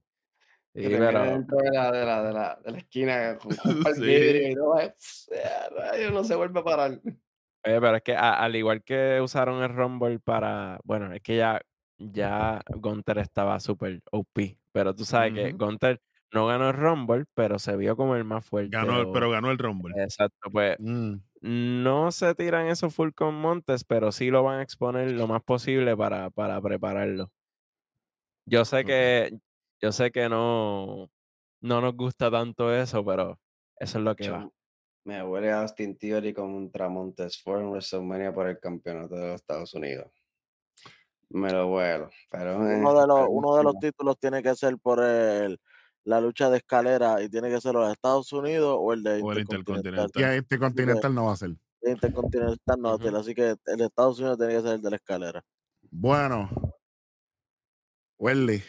Que dentro de la, de la, de la, de la esquina con, con un [LAUGHS] par de Sí. vidrio y todo, eh, no se vuelve a parar. Oye, pero es que a- al igual que usaron el Rumble para. Bueno, es que ya, ya Gunter estaba súper OP. Pero tú sabes que. Gunter no ganó el Rumble, pero se vio como el más fuerte. Ganó, el- o- pero ganó el Rumble. Exacto, pues Mm. no se tiran eso full con Montes, pero sí lo van a exponer lo más posible para, para prepararlo. Yo sé que, yo sé que no, no nos gusta tanto eso, pero eso es lo que va. Me huele a Austin Theory contra Montesfort en WrestleMania por el campeonato de los Estados Unidos. Me lo vuelo. Pero, Uno de los, pero uno de los títulos tiene que ser por el, la lucha de escalera y tiene que ser los Estados Unidos o el de O el Intercontinental. Y a este continental no va a ser. El Intercontinental no, Ujú. así que el de Estados Unidos tiene que ser el de la escalera. Bueno, Welly,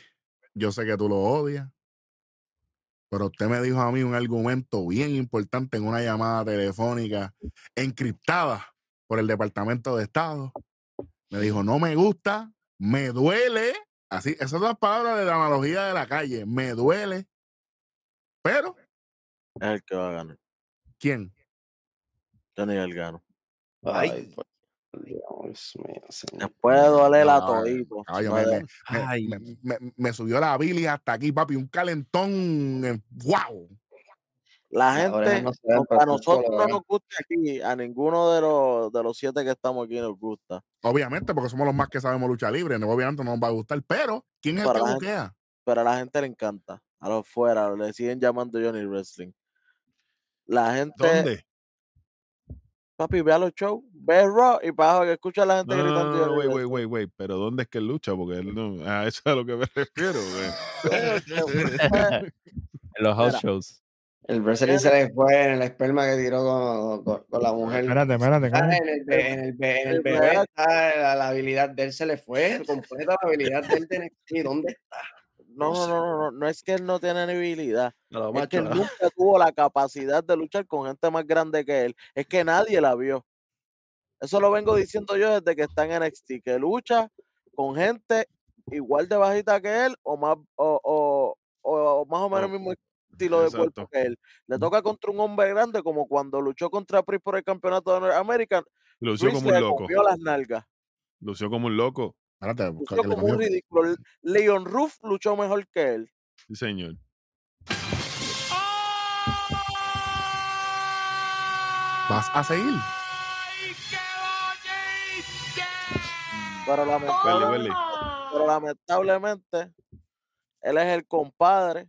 yo sé que tú lo odias, pero usted me dijo a mí un argumento bien importante en una llamada telefónica encriptada por el Departamento de Estado. Me dijo, no me gusta, me duele. Así, esas son las palabras de la analogía de la calle. Me duele. Pero, Es el que va a ganar. ¿quién? Johnny Gargano. Ay, Dios mío, señor. Después de doler a No, todito. Caballo, me, de- me- me- Ay. me- me- me subió la bilis hasta aquí, papi. Un calentón. ¡Wow! La gente, no se ven, aunque pero a el nosotros no nos gusta aquí, a ninguno de los, de los siete que estamos aquí nos gusta. Obviamente, porque somos los más que sabemos lucha libre. No, obviamente no nos va a gustar. Pero, ¿quién es el Para que la gente- pero a la gente le encanta. A los fuera, le siguen llamando Johnny Wrestling. La gente, ¿Dónde? Papi, ve a los shows, ve Raw y para que escucha a la gente No, gritando. no, no, wait, eso. wait, wait, wait. Pero ¿dónde es que él lucha? Porque él no. A eso es a lo que me [LAUGHS] refiero. güey. [LAUGHS] En los house Mira. shows. El wrestling se le fue en el esperma que tiró con, con- con la mujer. Espérate, espérate. Ah, en el, en el, en bebé bebé. está la, la habilidad de él se le fue, completa la habilidad de él de NXT. ¿Dónde está? No, no, no, no, no, no es que él no tiene habilidad. A lo Es que él nunca [LAUGHS] tuvo la capacidad de luchar con gente más grande que él. Es que nadie la vio. Eso lo vengo diciendo yo desde que está en NXT, que lucha con gente igual de bajita que él o más o, o- o más o menos el mismo estilo de cuerpo que él. Le toca contra un hombre grande como cuando luchó contra Priest por el campeonato de Norteamérica. Lució Priest como un le loco. las nalgas. Lució como un loco. Espérate, Luchó que le como un ridículo. Leon Ruff luchó mejor que él. Sí, señor. ¿Vas a seguir? Pero lamentablemente, huele. pero lamentablemente, él es el compadre.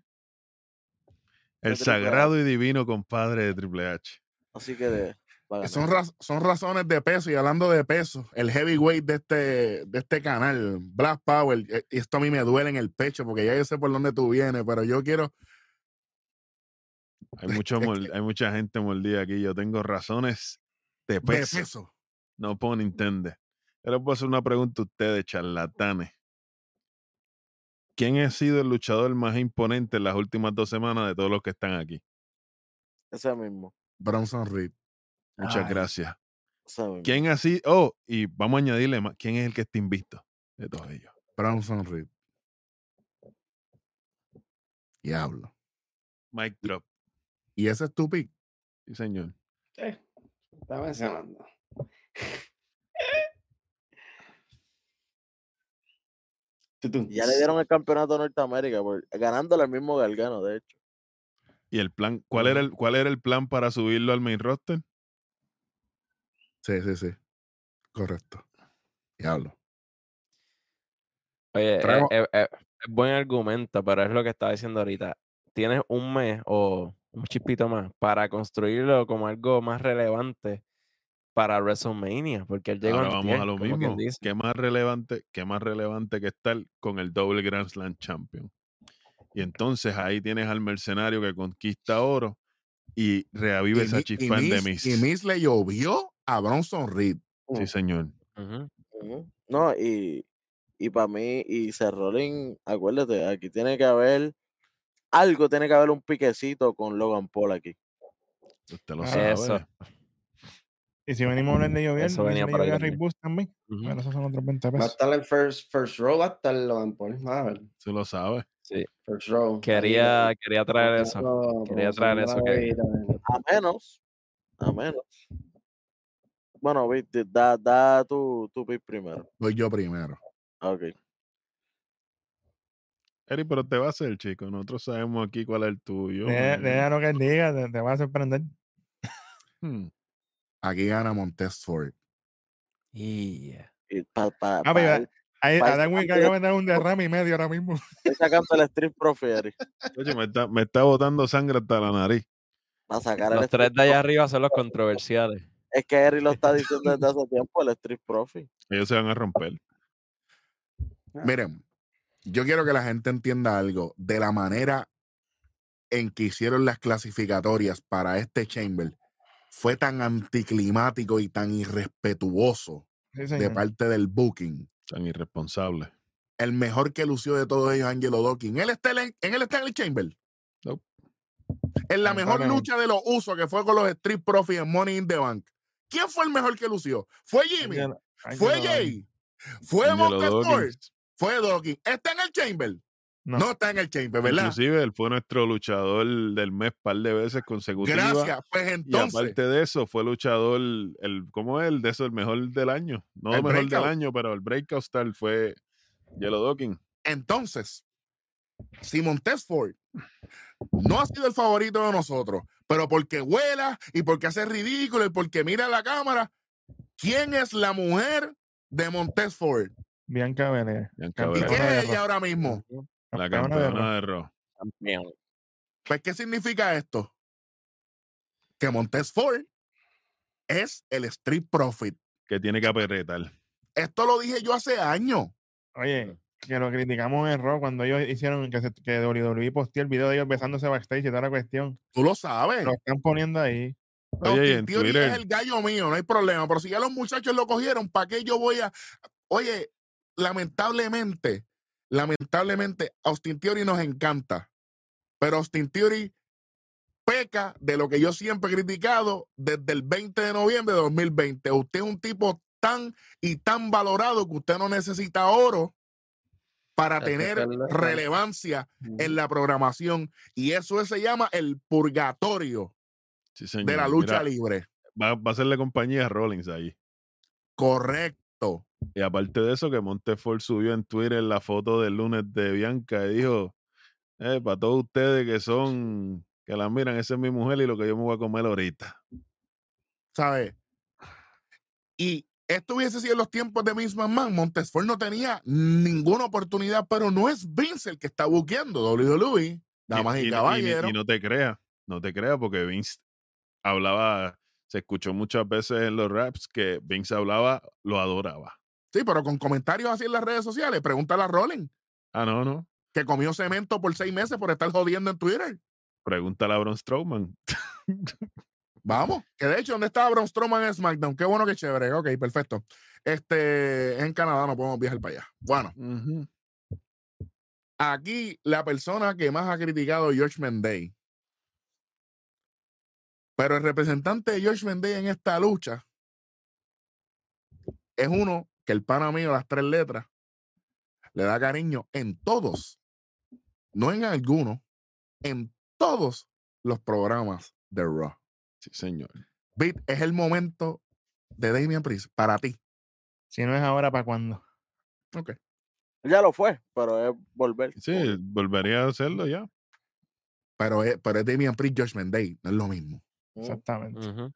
El H. sagrado y divino compadre de Triple H. Así que de. Son, raz- son razones de peso. Y hablando de peso, el heavyweight de este, de este canal, Black Power, eh, y esto a mí me duele en el pecho porque ya yo sé por dónde tú vienes, pero yo quiero. Hay, mucho [LAUGHS] hay mucha gente mordida aquí. Yo tengo razones de De peso. peso. No puedo entender. Yo les puedo hacer una pregunta a ustedes, charlatanes. ¿Quién ha sido el luchador más imponente en las últimas dos semanas de todos los que están aquí? Ese mismo. Bronson Reed. Muchas Ay. gracias. ¿Quién así? Oh, y vamos a añadirle más. ¿Quién es el que está invicto de todos ellos? Bronson Reed. Diablo. Mike Drop. Y ese es tu pick. Sí, señor. Sí, está mencionando. [LAUGHS] Ya le dieron el campeonato a Norteamérica, por, ganándole al mismo Gargano, de hecho. ¿Y el plan? ¿Cuál era el, cuál era el plan para subirlo al main roster? Sí, sí, sí. Correcto. Diablo. Oye, eh, eh, eh, es buen argumento, pero es lo que estaba diciendo ahorita. Tienes un mes o un chispito más para construirlo como algo más relevante para WrestleMania, porque él llega Ahora vamos a lo mismo. ¿Qué más relevante, qué más relevante que estar con el doble Grand Slam Champion? Y entonces ahí tienes al mercenario que conquista oro y reavive Y, esa Mi- y chispa en Miz- Demis. y Miz le llovió a Bronson Reed. Sí, señor. Ujú. Ujú. No, y, y para mí, y Rollins, acuérdate, aquí tiene que haber algo, tiene que haber un piquecito con Logan Paul aquí. Usted lo Ah, sabe. Eso. Y si venimos a hablar de llover, Eso ¿no venía le por ahí llovió a Rick también. Boost también. Ujú. Bueno, esos son otros 20 Va a pesos. estar en first, first row, va a estar Logan Paul. A ver, Se lo sabe. Sí. first row. Quería, quería traer eso. Quería traer eso que- A menos, a menos. Bueno, viste, da, da tu, tu pick primero. Voy yo primero. Ok. Eri, pero te va a hacer, chico. Nosotros sabemos aquí cuál es el tuyo. Deja, man. deja lo que él diga, te, te va a sorprender. Hmm. Aquí gana Montez Ford. Yeah. Y pa, pa, Ah, pa Ahí, Wick acaba de dar un derrame y medio ahora mismo. estoy sacando el Street Profit Oye, me está, me está botando sangre hasta la nariz. para sacar el Los Street tres de allá arriba son los controversiales. Es que Eric lo está [LAUGHS] diciendo desde hace tiempo, el Street Profit. Ellos se van a romper. Miren, yo quiero que la gente entienda algo de la manera en que hicieron las clasificatorias para este Chamber. Fue tan anticlimático y tan irrespetuoso Sí, de parte del booking. Tan irresponsables. El mejor que lució de todos ellos, Angelo Dawkins. Él está en, él está en el Chamber. Nope. En la mejor lucha de los usos que fue con los Street Profits en Money in the Bank. ¿Quién fue el mejor que lució? ¿Fue Jimmy? ¿Fue Jay? ¿Fue Angelo Montez Ford? Dawkins. ¿Fue Dawkins? ¿Está en el Chamber? No. No, está en el Chamber, ¿verdad? Inclusive él fue nuestro luchador del mes par de veces consecutivas. Gracias. Pues Y entonces, aparte de eso, fue luchador, el, ¿cómo es? El de eso, el mejor del año. No El el mejor del año, pero el breakout star fue Yellow Dawkins. entonces, si Montez Ford no ha sido el favorito de nosotros, pero porque huela y porque hace ridículo y porque mira a la cámara, ¿quién es la mujer de Montez Ford? Bianca Belair. Bianca ¿Y qué es ella ahora mismo? la Campeona de Raw. Pues, ¿qué significa esto? Que Montez Ford es el Street Profit. Que tiene que apretar. Esto lo dije yo hace años. Oye, que lo criticamos en Raw cuando ellos hicieron que, se, que WWE posteó el video de ellos besándose backstage y toda la cuestión. Tú lo sabes. Lo están poniendo ahí. No, Oye, Twitter- es el gallo mío, no hay problema. Pero si ya los muchachos lo cogieron, ¿para qué yo voy a...? Oye, lamentablemente, lamentablemente, Austin Theory nos encanta. Pero Austin Theory peca de lo que yo siempre he criticado desde el 20 de noviembre de 2020. Usted es un tipo tan y tan valorado que usted no necesita oro para tener relevancia en la programación. Y eso se llama el purgatorio Sí, señor. de la lucha Mira, libre. va, va a hacerle compañía a Rollins ahí. Correcto. Y aparte de eso, que Montefort subió en Twitter la foto del lunes de Bianca y dijo, eh, para todos ustedes que son, que la miran, esa es mi mujer y lo que yo me voy a comer ahorita. ¿Sabes? Y esto hubiese sido en los tiempos de Vince McMahon. Montesfort no tenía ninguna oportunidad, pero no es Vince el que está buqueando WWE. Damas y, y, y- y no te creas, no te creas, porque Vince hablaba, se escuchó muchas veces en los raps que Vince hablaba, lo adoraba. Sí, pero con comentarios así en las redes sociales. Pregúntale a Rolling, Ah, no, no. que comió cemento por seis meses por estar jodiendo en Twitter. Pregúntale a Braun Strowman. [LAUGHS] Vamos, que de hecho, ¿dónde estaba Braun Strowman en SmackDown? Qué bueno, qué chévere. Ok, perfecto. Este, en Canadá no podemos viajar para allá. Bueno, aquí la persona que más ha criticado George Mendey. Pero el representante de George Mendey en esta lucha es uno que el pana mío, las tres letras, le da cariño en todos, no en algunos, en todos los programas de Raw. Sí, señor. Beat, es el momento de Damian Priest para ti. Si no es ahora, ¿para cuándo? Ok. Ya lo fue, pero es volver. Sí, volvería a hacerlo ya. Pero es, pero es Damian Priest, George Mendey, no es lo mismo. Mm. Exactamente.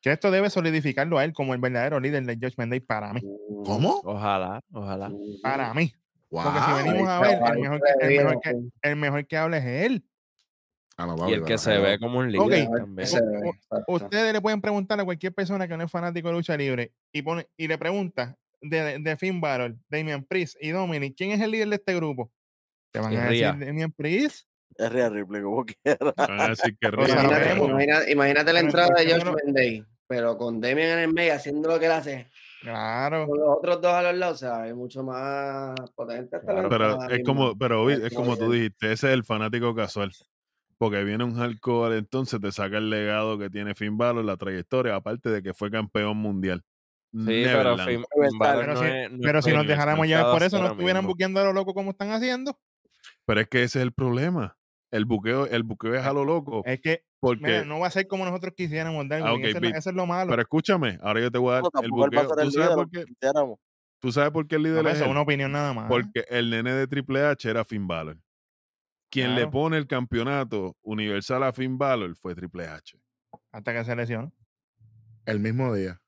Que esto debe solidificarlo a él como el verdadero líder de Judgment Day para mí. ¿Cómo? Ojalá, ojalá. Para mí. Porque si venimos a ver, el mejor, que, el, mejor que, el mejor que habla es él. Ah, no, Y el que se ve como un líder también. Ustedes le pueden preguntar a cualquier persona que no es fanático de lucha libre y pone y le pregunta de, de Finn Balor, Damian Priest y Dominic, ¿quién es el líder de este grupo? Te van a decir. Damian Priest. Es Rhea Ripley, como [LAUGHS] quiera. Van a decir que Rhea, Imagínate, veremos. imagina- imagínate la entrada de ¿por qué no George lo- Mendey, pero con Damian en el medio haciendo lo que él hace. Claro. Con los otros dos a los lados, o sea, es mucho más potente. hasta la Claro, pero es como, pero es como tú dijiste, ese es el fanático casual. Porque viene un hardcore, entonces te saca el legado que tiene Finn Balor, la trayectoria, aparte de que fue campeón mundial. Sí, pero. Finn, Balor si- no es- no Pero es si nos dejáramos llevar por eso, no estuvieran mismo. buqueando a lo loco como están haciendo. Pero es que ese es el problema. El buqueo, el buqueo es a lo loco. Es que Porque, mira, no va a ser como nosotros quisiéramos, Darwin. Ah, ok, eso, es lo, Vic. eso es lo malo. pero escúchame, ahora yo te voy a dar No, el buqueo. ser el ¿Tú sabes, por qué, tú sabes por qué el líder es eso es él? una opinión nada más. Porque el nene de Triple H era Finn Balor. Quien le pone el campeonato universal a Finn Balor fue Triple H. Hasta que se lesionó. El mismo día.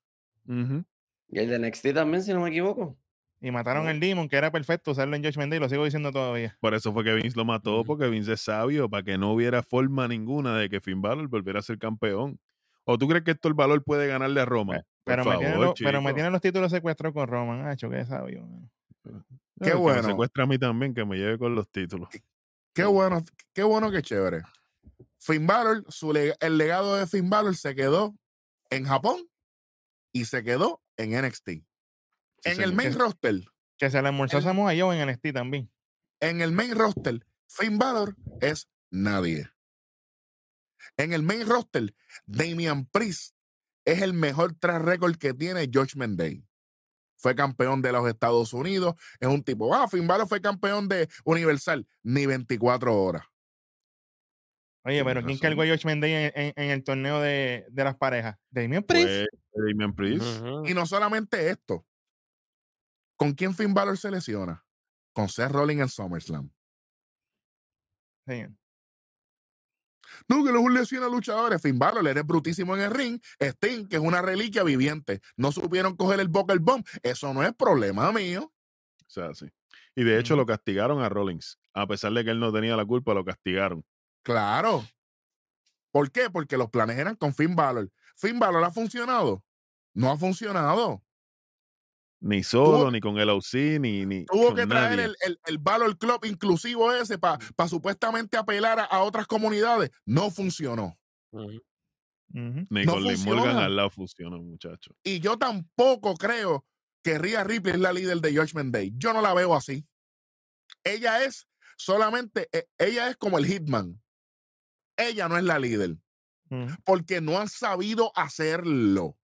Ujú. Y el de NXT también, si no me equivoco. Y mataron el Demon, que era perfecto usarlo en Judgment Day, lo sigo diciendo todavía. Por eso fue que Vince lo mató, porque Vince es sabio, para que no hubiera forma ninguna de que Finn Balor volviera a ser campeón. ¿O tú crees que esto el valor puede ganarle a Roman? Por Pero, me tienen favor, los, pero me chico. tienen los títulos secuestrados con Roman. Ah, qué sabio. mano. Qué Eh, que me bueno. secuestra a mí también, que me lleve con los títulos. Qué bueno, qué bueno, qué chévere. Finn Balor, su leg- el legado de Finn Balor se quedó en Japón y se quedó en NXT. Sí, en el main roster, Que se le almorzó El- Samoa Joe en NXT también. en el main roster, Finn Balor es nadie. En el main roster, Damian Priest es el mejor track record que tiene George Mendey. Fue campeón de los Estados Unidos. Es un tipo, ah, Finn Balor fue campeón de Universal, ni 24 horas. Oye, pero ¿quién cargó a George Mendey en, en- en el torneo de, de las parejas? Damian Priest. Fue Damian Priest. Y no solamente esto. ¿Con quién Finn Balor se lesiona? Con Seth Rollins en SummerSlam. Sí. No, que no es un lesión a luchadores. Finn Balor eres brutísimo en el ring. Sting, que es una reliquia viviente. No supieron coger el Buckle Bomb. Eso no es problema mío. O sea, sí. Y de hecho lo castigaron a Rollins. A pesar de que él no tenía la culpa, lo castigaron. Claro. ¿Por qué? Porque los planes eran con Finn Balor. Finn Balor ha funcionado. No ha funcionado. Ni solo, ni con el OC, ni, ni Tuvo con que traer nadie. el, el, el Valor Club inclusivo ese para supuestamente apelar a, a otras comunidades. No funcionó. Ni no con Liz Morgan funciona. al lado funcionó, muchacho. Y yo tampoco creo que Rhea Ripley es la líder de Judgment Day. Yo no la veo así. Ella es solamente, e- ella es como el Hitman. Ella no es la líder Ujú. porque no han sabido hacerlo.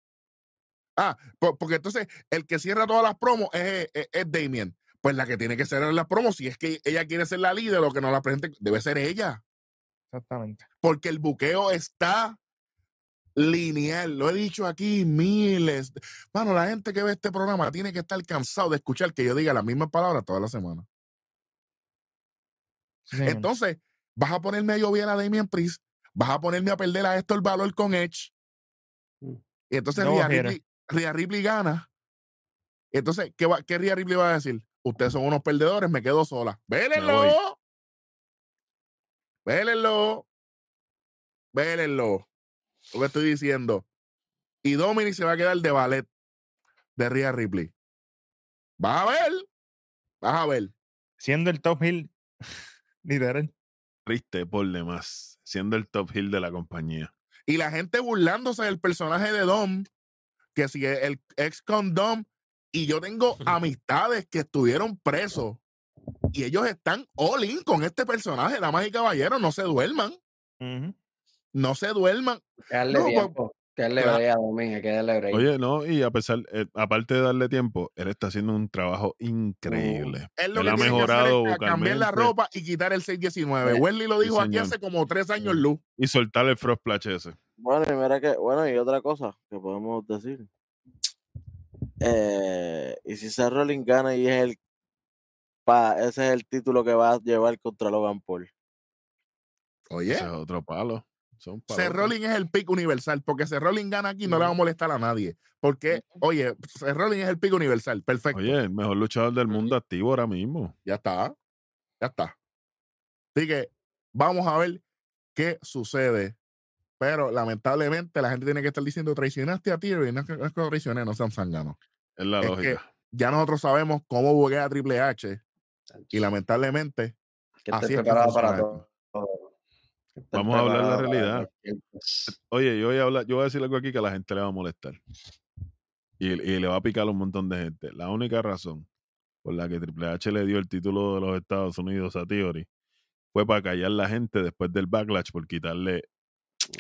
Ah, po- porque entonces el que cierra todas las promos es, es, es Damien. Pues la que tiene que cerrar las promos, si es que ella quiere ser la líder o que no la presente, debe ser ella. Exactamente. Porque el buqueo está lineal. Lo he dicho aquí miles. Mano, la gente que ve este programa tiene que estar cansado de escuchar que yo diga las mismas palabras toda la semana. Sí. Entonces, vas a ponerme a llover a Damien Priest, vas a ponerme a perder a esto el valor con Edge. Mm. Y entonces. Ripley, Rhea Ripley gana. Entonces, ¿qué, va, ¿qué Rhea Ripley va a decir? Ustedes son unos perdedores, me quedo sola. ¡Vélenlo! ¡Vélenlo! ¡Vélenlo! Lo que estoy diciendo. Y Dominic se va a quedar de ballet de Rhea Ripley. Vas a ver. Vas a ver. Siendo el top hill, [LAUGHS] literal. Triste por demás, siendo el top hill de la compañía. Y la gente burlándose del personaje de Dom, que si es el ex con Dom, y yo tengo amistades que estuvieron presos y ellos están all in con este personaje, damas y caballeros, no se duerman, no se duerman. Que darle No, tiempo. Que darle claro. break a Domingo, hay que darle break. Oye, no, y a pesar, eh, aparte de darle tiempo, él está haciendo un trabajo increíble. Él lo Él que ha que hacer mejorado es ca- cambiar la ropa y quitar el 619. Sí, Wesley lo sí, dijo aquí hace como tres años, Sí. Luz. Y soltar el Frost Splash ese. Bueno, y mira que, bueno, y otra cosa que podemos decir. Eh, y si Seth Rollins gana y es el pa, ese es el título que va a llevar contra Logan Paul. Oye, Ese es otro palo. Son Seth. Rollins es el pick universal, porque Seth Rollins gana aquí no le va a molestar a nadie. Porque, oye, Seth Rollins es el pick universal, perfecto. Oye, el mejor luchador del mundo activo ahora mismo. Ya está. Ya está. Así que vamos a ver qué sucede. Pero lamentablemente la gente tiene que estar diciendo traicionaste a Theory. No es que, no es que lo traicioné, no sean zanganos. Es la Es que lógica. Ya nosotros sabemos cómo buguea a Triple H. Y lamentablemente, que así es que preparado para todo. Vamos a hablar la realidad. Oye, yo voy a hablar, yo voy a decir algo aquí que a la gente le va a molestar. Y, y le va a picar a un montón de gente. La única razón por la que Triple H le dio el título de los Estados Unidos a Theory fue para callar la gente después del backlash por quitarle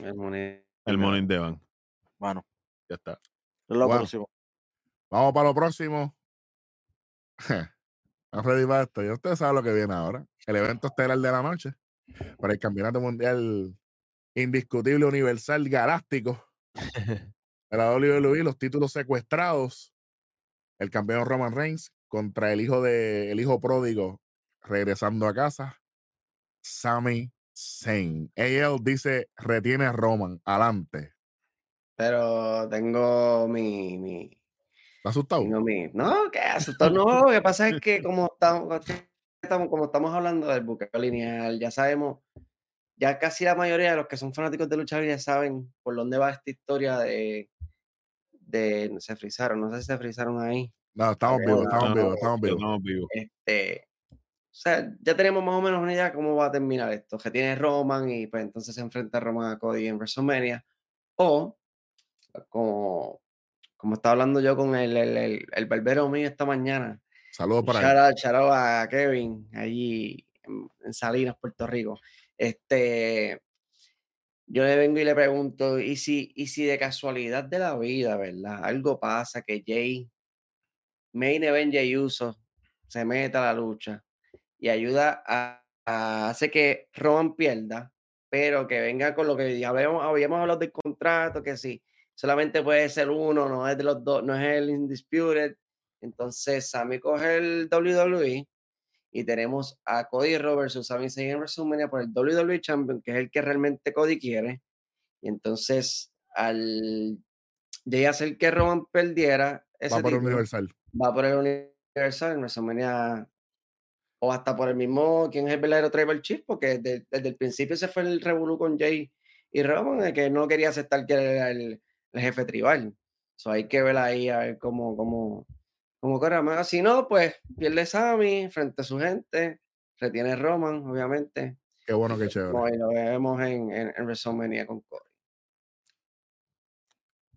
El money- el Money in the Bank. Bueno, Ya está. es lo Bueno. próximo. vamos para lo próximo. [LAUGHS] ¿Están ready para esto? Ya ustedes saben lo que viene ahora. El evento estelar de la noche para el Campeonato Mundial Indiscutible Universal Galáctico. [LAUGHS] la WWE, los títulos secuestrados. El campeón Roman Reigns contra el hijo de el hijo pródigo regresando a casa. Sami Zayn. AL dice retiene a Roman. Adelante. Pero tengo mi, mi, ¿Está asustado? tengo mi- no, que asustado no, lo que pasa es que como estamos, estamos, como estamos hablando del buqueo lineal, ya sabemos, ya casi la mayoría de los que son fanáticos de luchar ya saben por dónde va esta historia de, de se frizaron, no sé si se frizaron ahí. No, estamos vivos, estamos vivos, estamos vivos. Estamos vivos. Este, o sea, ya tenemos más o menos una idea de cómo va a terminar esto. Que tiene Roman y pues entonces se enfrenta a Roman a Cody en WrestleMania. O, como, como estaba hablando yo con el, el, el, el barbero mío esta mañana, Saludos para shout out, a Kevin, allí en, Salinas, Puerto Rico. Este, yo le vengo y le pregunto, ¿y si, y si de casualidad de la vida, ¿verdad? Algo pasa que Jay, Main Event Jay Uso, se meta a la lucha y ayuda a, a- hace que Roman pierda, pero que venga con lo que habíamos, habíamos hablado del contrato, que sí, solamente puede ser uno, no es de los dos, no es el Indisputed. Entonces, Sammy coge el WWE y tenemos a Cody Rhodes versus Sami Zayn en WrestleMania por el WWE Champion, que es el que realmente Cody quiere. Y entonces, al Jay hacer que Roman perdiera ese Va por el Universal. va por el Universal en WrestleMania o hasta por el mismo quién es el verdadero Tribal Chief, porque desde, desde el principio se fue el revolú con Jay y Roman, de que no quería aceptar que era el, el jefe tribal. So, hay que ver ahí a ver cómo, cómo, cómo corre. Más, Si no, pues pierde Sammy frente a su gente, retiene Roman, obviamente. Qué bueno, qué Como chévere. ahí lo vemos en, en, en WrestleMania con Cody.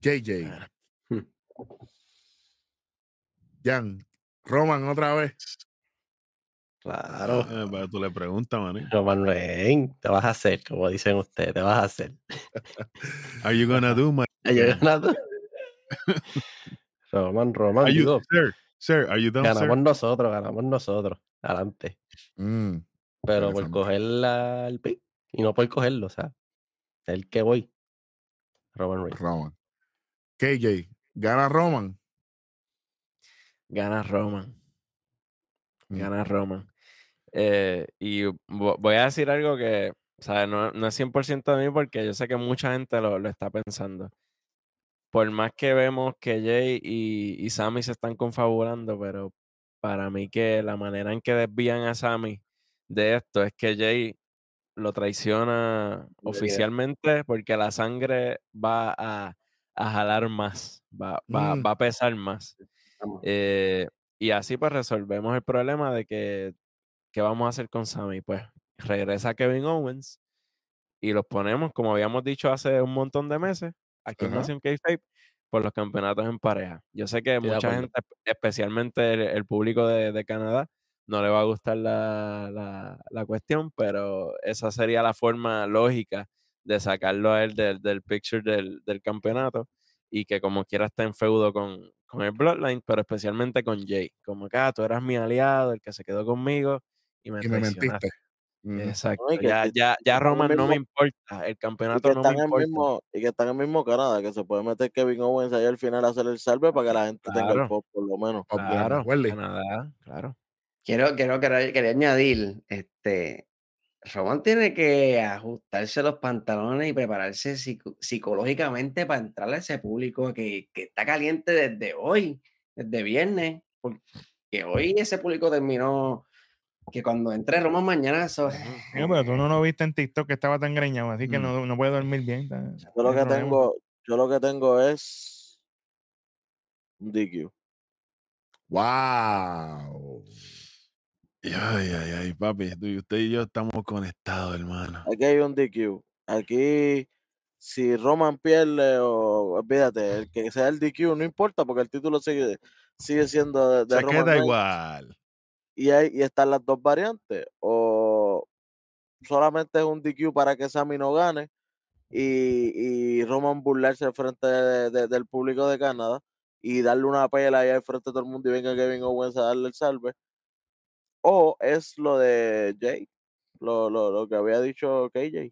JJ. Hmm. Jan. Roman otra vez. Claro. Eh, pero tú le preguntas, maní. Roman Reigns, te vas a hacer, como dicen ustedes, te vas a hacer. Are you gonna do my Yo ganando. Roman, Roman, Are you, sir, sir, are you done, sir? ganamos nosotros, ganamos nosotros. Adelante. Mm, Pero por coger la, el pick y no por cogerlo, o sea, el que voy. Roman Reigns. Roman. KJ. Gana Roman. Gana Roman. Mm. Gana Roman. Eh, y vo- voy a decir algo que, o sea, no, no es 100% de mí porque yo sé que mucha gente lo, lo está pensando. Por más que vemos que Jay y, y Sammy se están confabulando, pero para mí que la manera en que desvían a Sammy de esto es que Jay lo traiciona oficialmente porque la sangre va a, a jalar más, va, va, Mm. va a pesar más. Eh, y así pues resolvemos el problema de que, ¿qué vamos a hacer con Sammy? Pues regresa Kevin Owens y los ponemos, como habíamos dicho hace un montón de meses, aquí en. Nación K-Fape, por los campeonatos en pareja. Yo sé que mucha gente, especialmente el, el público de, de Canadá, no le va a gustar la, la- la cuestión, pero esa sería la forma lógica de sacarlo a él del, del picture del, del campeonato y que como quiera esté en feudo con, con el Bloodline, pero especialmente con Jay. Como que ah, tú eras mi aliado, el que se quedó conmigo y me, Y me traicionaste". mentiste. Mm. Exacto. No, ya, que ya, ya Roman no me mismo- importa. El campeonato no me importa. mismo, y que están en mismo Canadá, que se puede meter Kevin Owens ahí al final a hacer el salve para que la gente tenga Claro. el pop por lo menos. Claro. Canadá, claro. Quiero, quiero, quería, quería añadir, este, Roman tiene que ajustarse los pantalones y prepararse psico- psicológicamente para entrar a ese público que, que está caliente desde hoy, desde viernes, porque hoy ese público terminó, que cuando entre Roman mañana, eso pero [LAUGHS] tú no lo viste en TikTok que estaba tan greñado, así que Mm. no, no puede dormir bien. está- Yo lo que problema. tengo, yo lo que tengo es un DQ. Wow. Ay, ay, ay, papi. tú y Usted y yo estamos conectados, hermano. Aquí hay un DQ. Aquí, si Roman pierde o olvídate, el que sea el DQ no importa porque el título sigue, sigue siendo de, de Se Roman queda Reigns. igual. Y, hay, y están las dos variantes. O solamente es un DQ para que Sammy no gane y, y Roman burlarse al frente de- de- del público de Canadá y darle una pela ahí al frente de todo el mundo y venga Kevin Owens a darle el salve. O es lo de Jay, lo, lo, lo que había dicho KJ,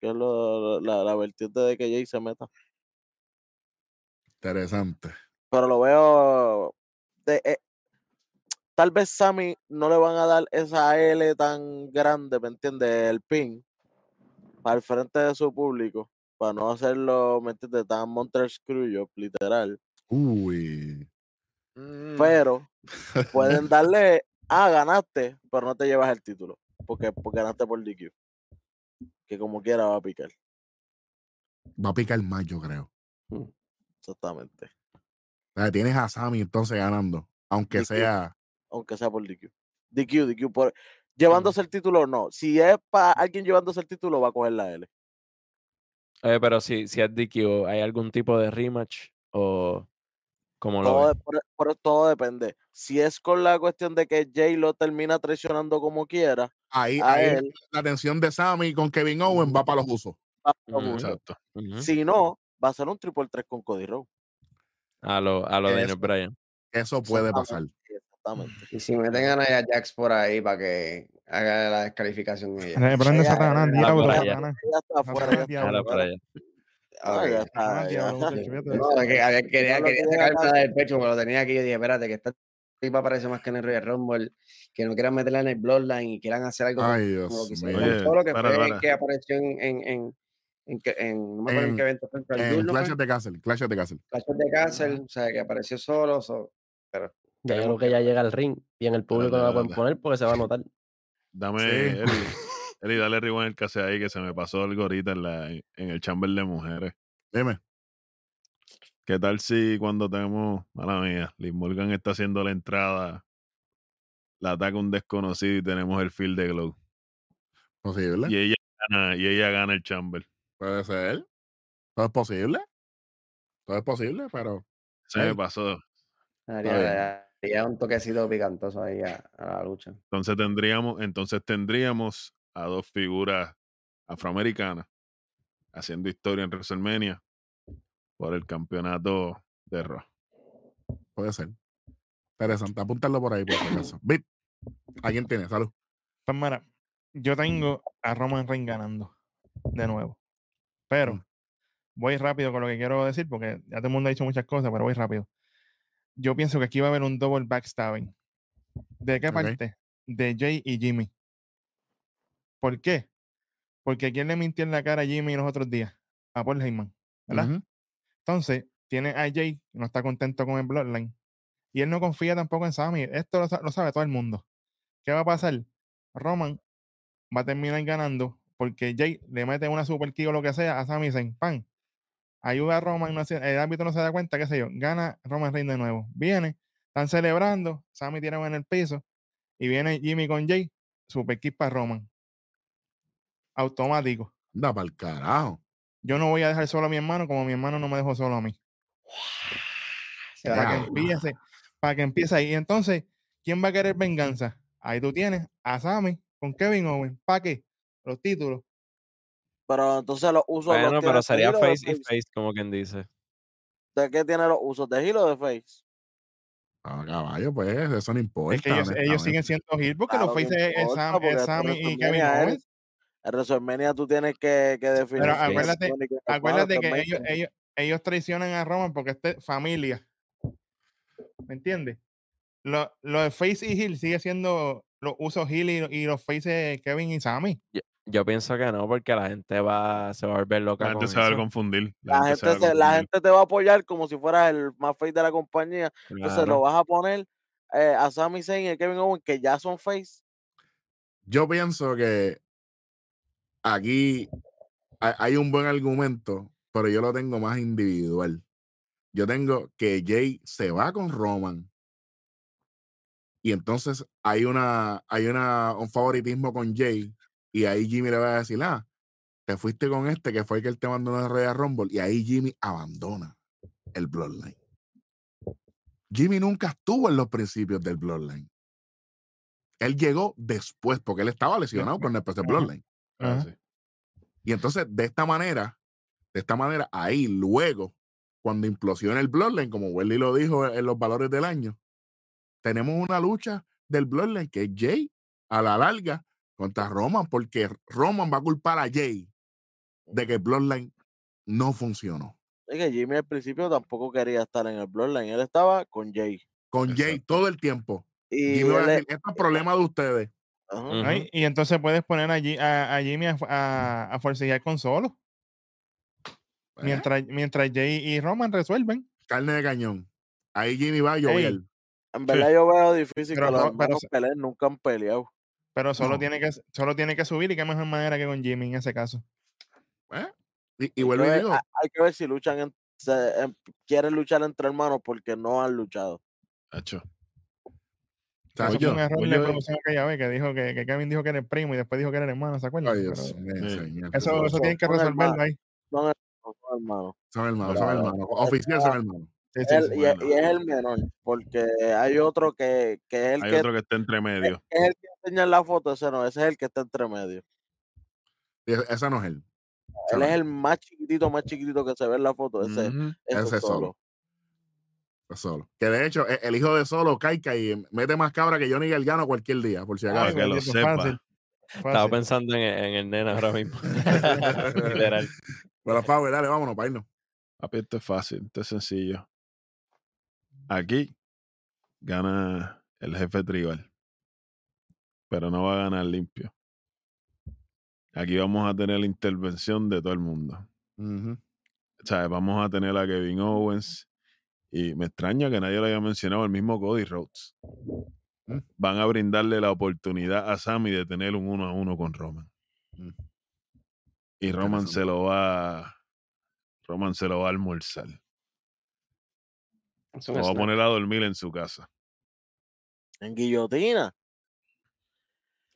que es lo, la, la vertiente de que Jay se meta. Interesante. pero lo veo de, eh, tal vez Sammy no le van a dar esa L tan grande, ¿me entiendes? El pin para el frente de su público, para no hacerlo, ¿me entiendes? Tan Monster Screwjob, literal. Uy. Mm. Pero pueden [LAUGHS] darle, ah, ganaste, pero no te llevas el título, porque, porque ganaste por DQ. Que como quiera va a picar, Va a picar más, yo creo. exactamente. O sea, tienes a Sammy entonces ganando. Aunque DQ. sea. Aunque sea por DQ. DQ, DQ, por, llevándose el título no. Si es para alguien llevándose el título, va a coger la L. Pero si, si es DQ, ¿hay algún tipo de rematch o cómo lo Todo, ves? de- por- por- todo depende. Si es con la cuestión de que Jay lo termina traicionando como quiera, Ahí, él, la atención de Sammy con Kevin Owens va para los usos. va a lo Ujú. justo. Exacto. Ujú. Si no, va a ser un triple 3 con Cody Rhodes. A lo, a lo de Daniel. Bryan. Eso puede pasar. Exactamente. Y si meten a Nia Jax por ahí para que haga la descalificación [LAUGHS] de ella. Reprende Ella- Satanás, diablo, Satanás. Ya está afuera. Ya está quería, lo haga- del pecho, pero lo tenía aquí. Yo dije, espérate, que esta tipa parece más que en el Royal Rumble, que no quieran meterla en el Bloodline y quieran hacer algo como- Ay, como Dios lo que hicieron Oye, Solo, que para, fue para. que apareció en, en, en, en, que- en- no me acuerdo en, En- qué evento fue, En Duel, ¿no Clash of the Castle. Clash of the Castle. Clash of the Castle, o sea, que apareció solo, so- pero Ya yo creo que ya llega al ring y en el público no la pueden poner porque se va a notar. Dame, Sí. Eli, [LAUGHS] Eli, dale rewind el case ahí que se me pasó algo ahorita en, la, en el chamber de mujeres. Dime. ¿Qué tal si cuando tenemos, mala mía, Liz Morgan está haciendo la entrada, la ataca un desconocido y tenemos el field de glow? ¿Posible? Y ella gana, y ella gana el chamber. Puede ser. Todo es posible. Todo es posible, pero. Se me pasó. Un toquecito picantoso ahí a, a la lucha. Entonces tendríamos, entonces tendríamos a dos figuras afroamericanas haciendo historia en WrestleMania por el campeonato de Raw. Puede ser. Interesante. Apúntalo por ahí, por si acaso. Bit. ¿Alguien tiene? Salud. Pues mira, yo tengo a Roman Reigns ganando de nuevo. Pero Mm. voy rápido con lo que quiero decir porque ya todo el mundo ha dicho muchas cosas, pero voy rápido. Yo pienso que aquí va a haber un double backstabbing. ¿De qué parte? De Jay y Jimmy. ¿Por qué? Porque ¿quién le mintió en la cara a Jimmy los otros días? A Paul Heyman, ¿verdad? Entonces, tiene a Jay, que no está contento con el Bloodline. Y él no confía tampoco en Sammy. Esto lo, sa- lo sabe todo el mundo. ¿Qué va a pasar? Roman va a terminar ganando porque Jay le mete una super o lo que sea a Sami Zayn. ¡Pam! Ayuda a Roman, no se- el árbitro no se da cuenta, qué sé yo. Gana Roman Reigns de nuevo. Viene, están celebrando, Sammy tirado en el piso y viene Jimmy con Jay, super kick para Roman. Automático. Da para el carajo. Yo no voy a dejar solo a mi hermano como mi hermano no me dejó solo a mí. Para que empiece, para que empiece ahí. Entonces, ¿quién va a querer venganza? Ahí tú tienes a Sammy con Kevin Owens. ¿Para qué? Los títulos. Pero entonces los usos los Bueno, tiene pero sería face y face, como quien dice. ¿De qué tiene los usos? ¿De heel o de face? Ah, caballo, pues eso no importa. Es que ellos, ellos siguen siendo heel porque Claro los que faces es, Sam- es Sammy y Kevin Owens. En WrestleMania tú tienes que, que definir. Pero acuérdate- malo, Acuérdate que que ellos, ellos, ellos traicionan a Roman porque es de familia. ¿Me entiendes? Lo, lo de Face y Hill sigue siendo los usos Hill y, y los Faces Kevin y Sammy. Yo, pienso que no, porque la gente va, se va a volver loca La con gente se va a confundir. La gente, la gente te va a apoyar como si fueras el más face de la compañía. Entonces lo Claro. vas a poner eh, a Sami Zayn y a Kevin Owens, que ya son face. Yo pienso que aquí hay, hay un buen argumento, pero yo lo tengo más individual. Yo tengo que Jay se va con Roman. Y entonces hay una, hay una, un favoritismo con Jay. Y ahí Jimmy le va a decir, ah, te fuiste con este que fue el que él te mandó en el Royal Rumble. Y ahí Jimmy abandona el Bloodline. Jimmy nunca estuvo en los principios del Bloodline. Él llegó después, porque él estaba lesionado con el PC Ajá. Bloodline. Ah, sí. Y entonces, de esta manera, de esta manera, ahí luego, cuando implosiona el Bloodline, como Welly lo dijo en los valores del año, tenemos una lucha del Bloodline que es Jay a la larga contra Roman, porque Roman va a culpar a Jay de que el Bloodline no funcionó. Es que Jimmy al principio tampoco quería estar en el Bloodline. Él estaba con Jay. Con Jay todo el tiempo. Y Jimmy va a él decir, es- esto es problema de ustedes. Y entonces puedes poner allí a, a Jimmy a, a, a forcejear con solo. Eh, Mientras, mientras Jay y Roman resuelven. Carne de cañón. Ahí Jimmy va a Ey, llover. En verdad yo veo difícil Pero que los no- pero peleen. Nunca han peleado. Pero solo, No. tiene que, solo tiene que subir y qué mejor manera que con Jimmy en ese caso. ¿eh? Y, y Hay que vuelvo y ver- digo, hay- hay que ver si luchan en- se- em- quieren luchar entre hermanos porque no han luchado. Hacho. ¿sabes Eso fue un yo? error oye, de oye. producción aquella vez que dijo que, que Kevin dijo que era el primo y después dijo que era el hermano, ¿se acuerdan? Ay, Pero Dios mío, Sí. señor. eso, eso tienen que resolverlo ahí. Son hermanos, son hermanos. Son hermanos, son Pero- hermanos. Oficial son hermanos. Sí, sí. y, es- y es el menor, porque hay otro que, que es el Hay que otro que está entre medio. es el que enseña en la foto, ese no, ese es el que está entre medio. Y Ese no es él. Ese Él no es es el más chiquitito, más chiquitito que se ve en la foto, ese, Ese solo. solo. es solo. Que de hecho, e- el hijo de solo, Kaika, y mete más cabra que Johnny Galgano cualquier día, por si acaso. que lo sepa. fácil, Estaba pensando en, en el nena ahora mismo. [LAUGHS] Literal. Pero Pablo, dale, vámonos para irnos. Papi, esto es fácil, esto es sencillo. Aquí gana el jefe tribal, pero no va a ganar limpio. Aquí vamos a tener la intervención de todo el mundo. Ujú. O sea, vamos a tener a Kevin Owens y me extraña que nadie lo haya mencionado, el mismo Cody Rhodes. Mm. Van a brindarle la oportunidad a Sammy de tener un uno a uno con Roman. Mm. Y Roman se lo va Roman se lo va a almorzar. Lo va a poner a dormir en su casa. En guillotina.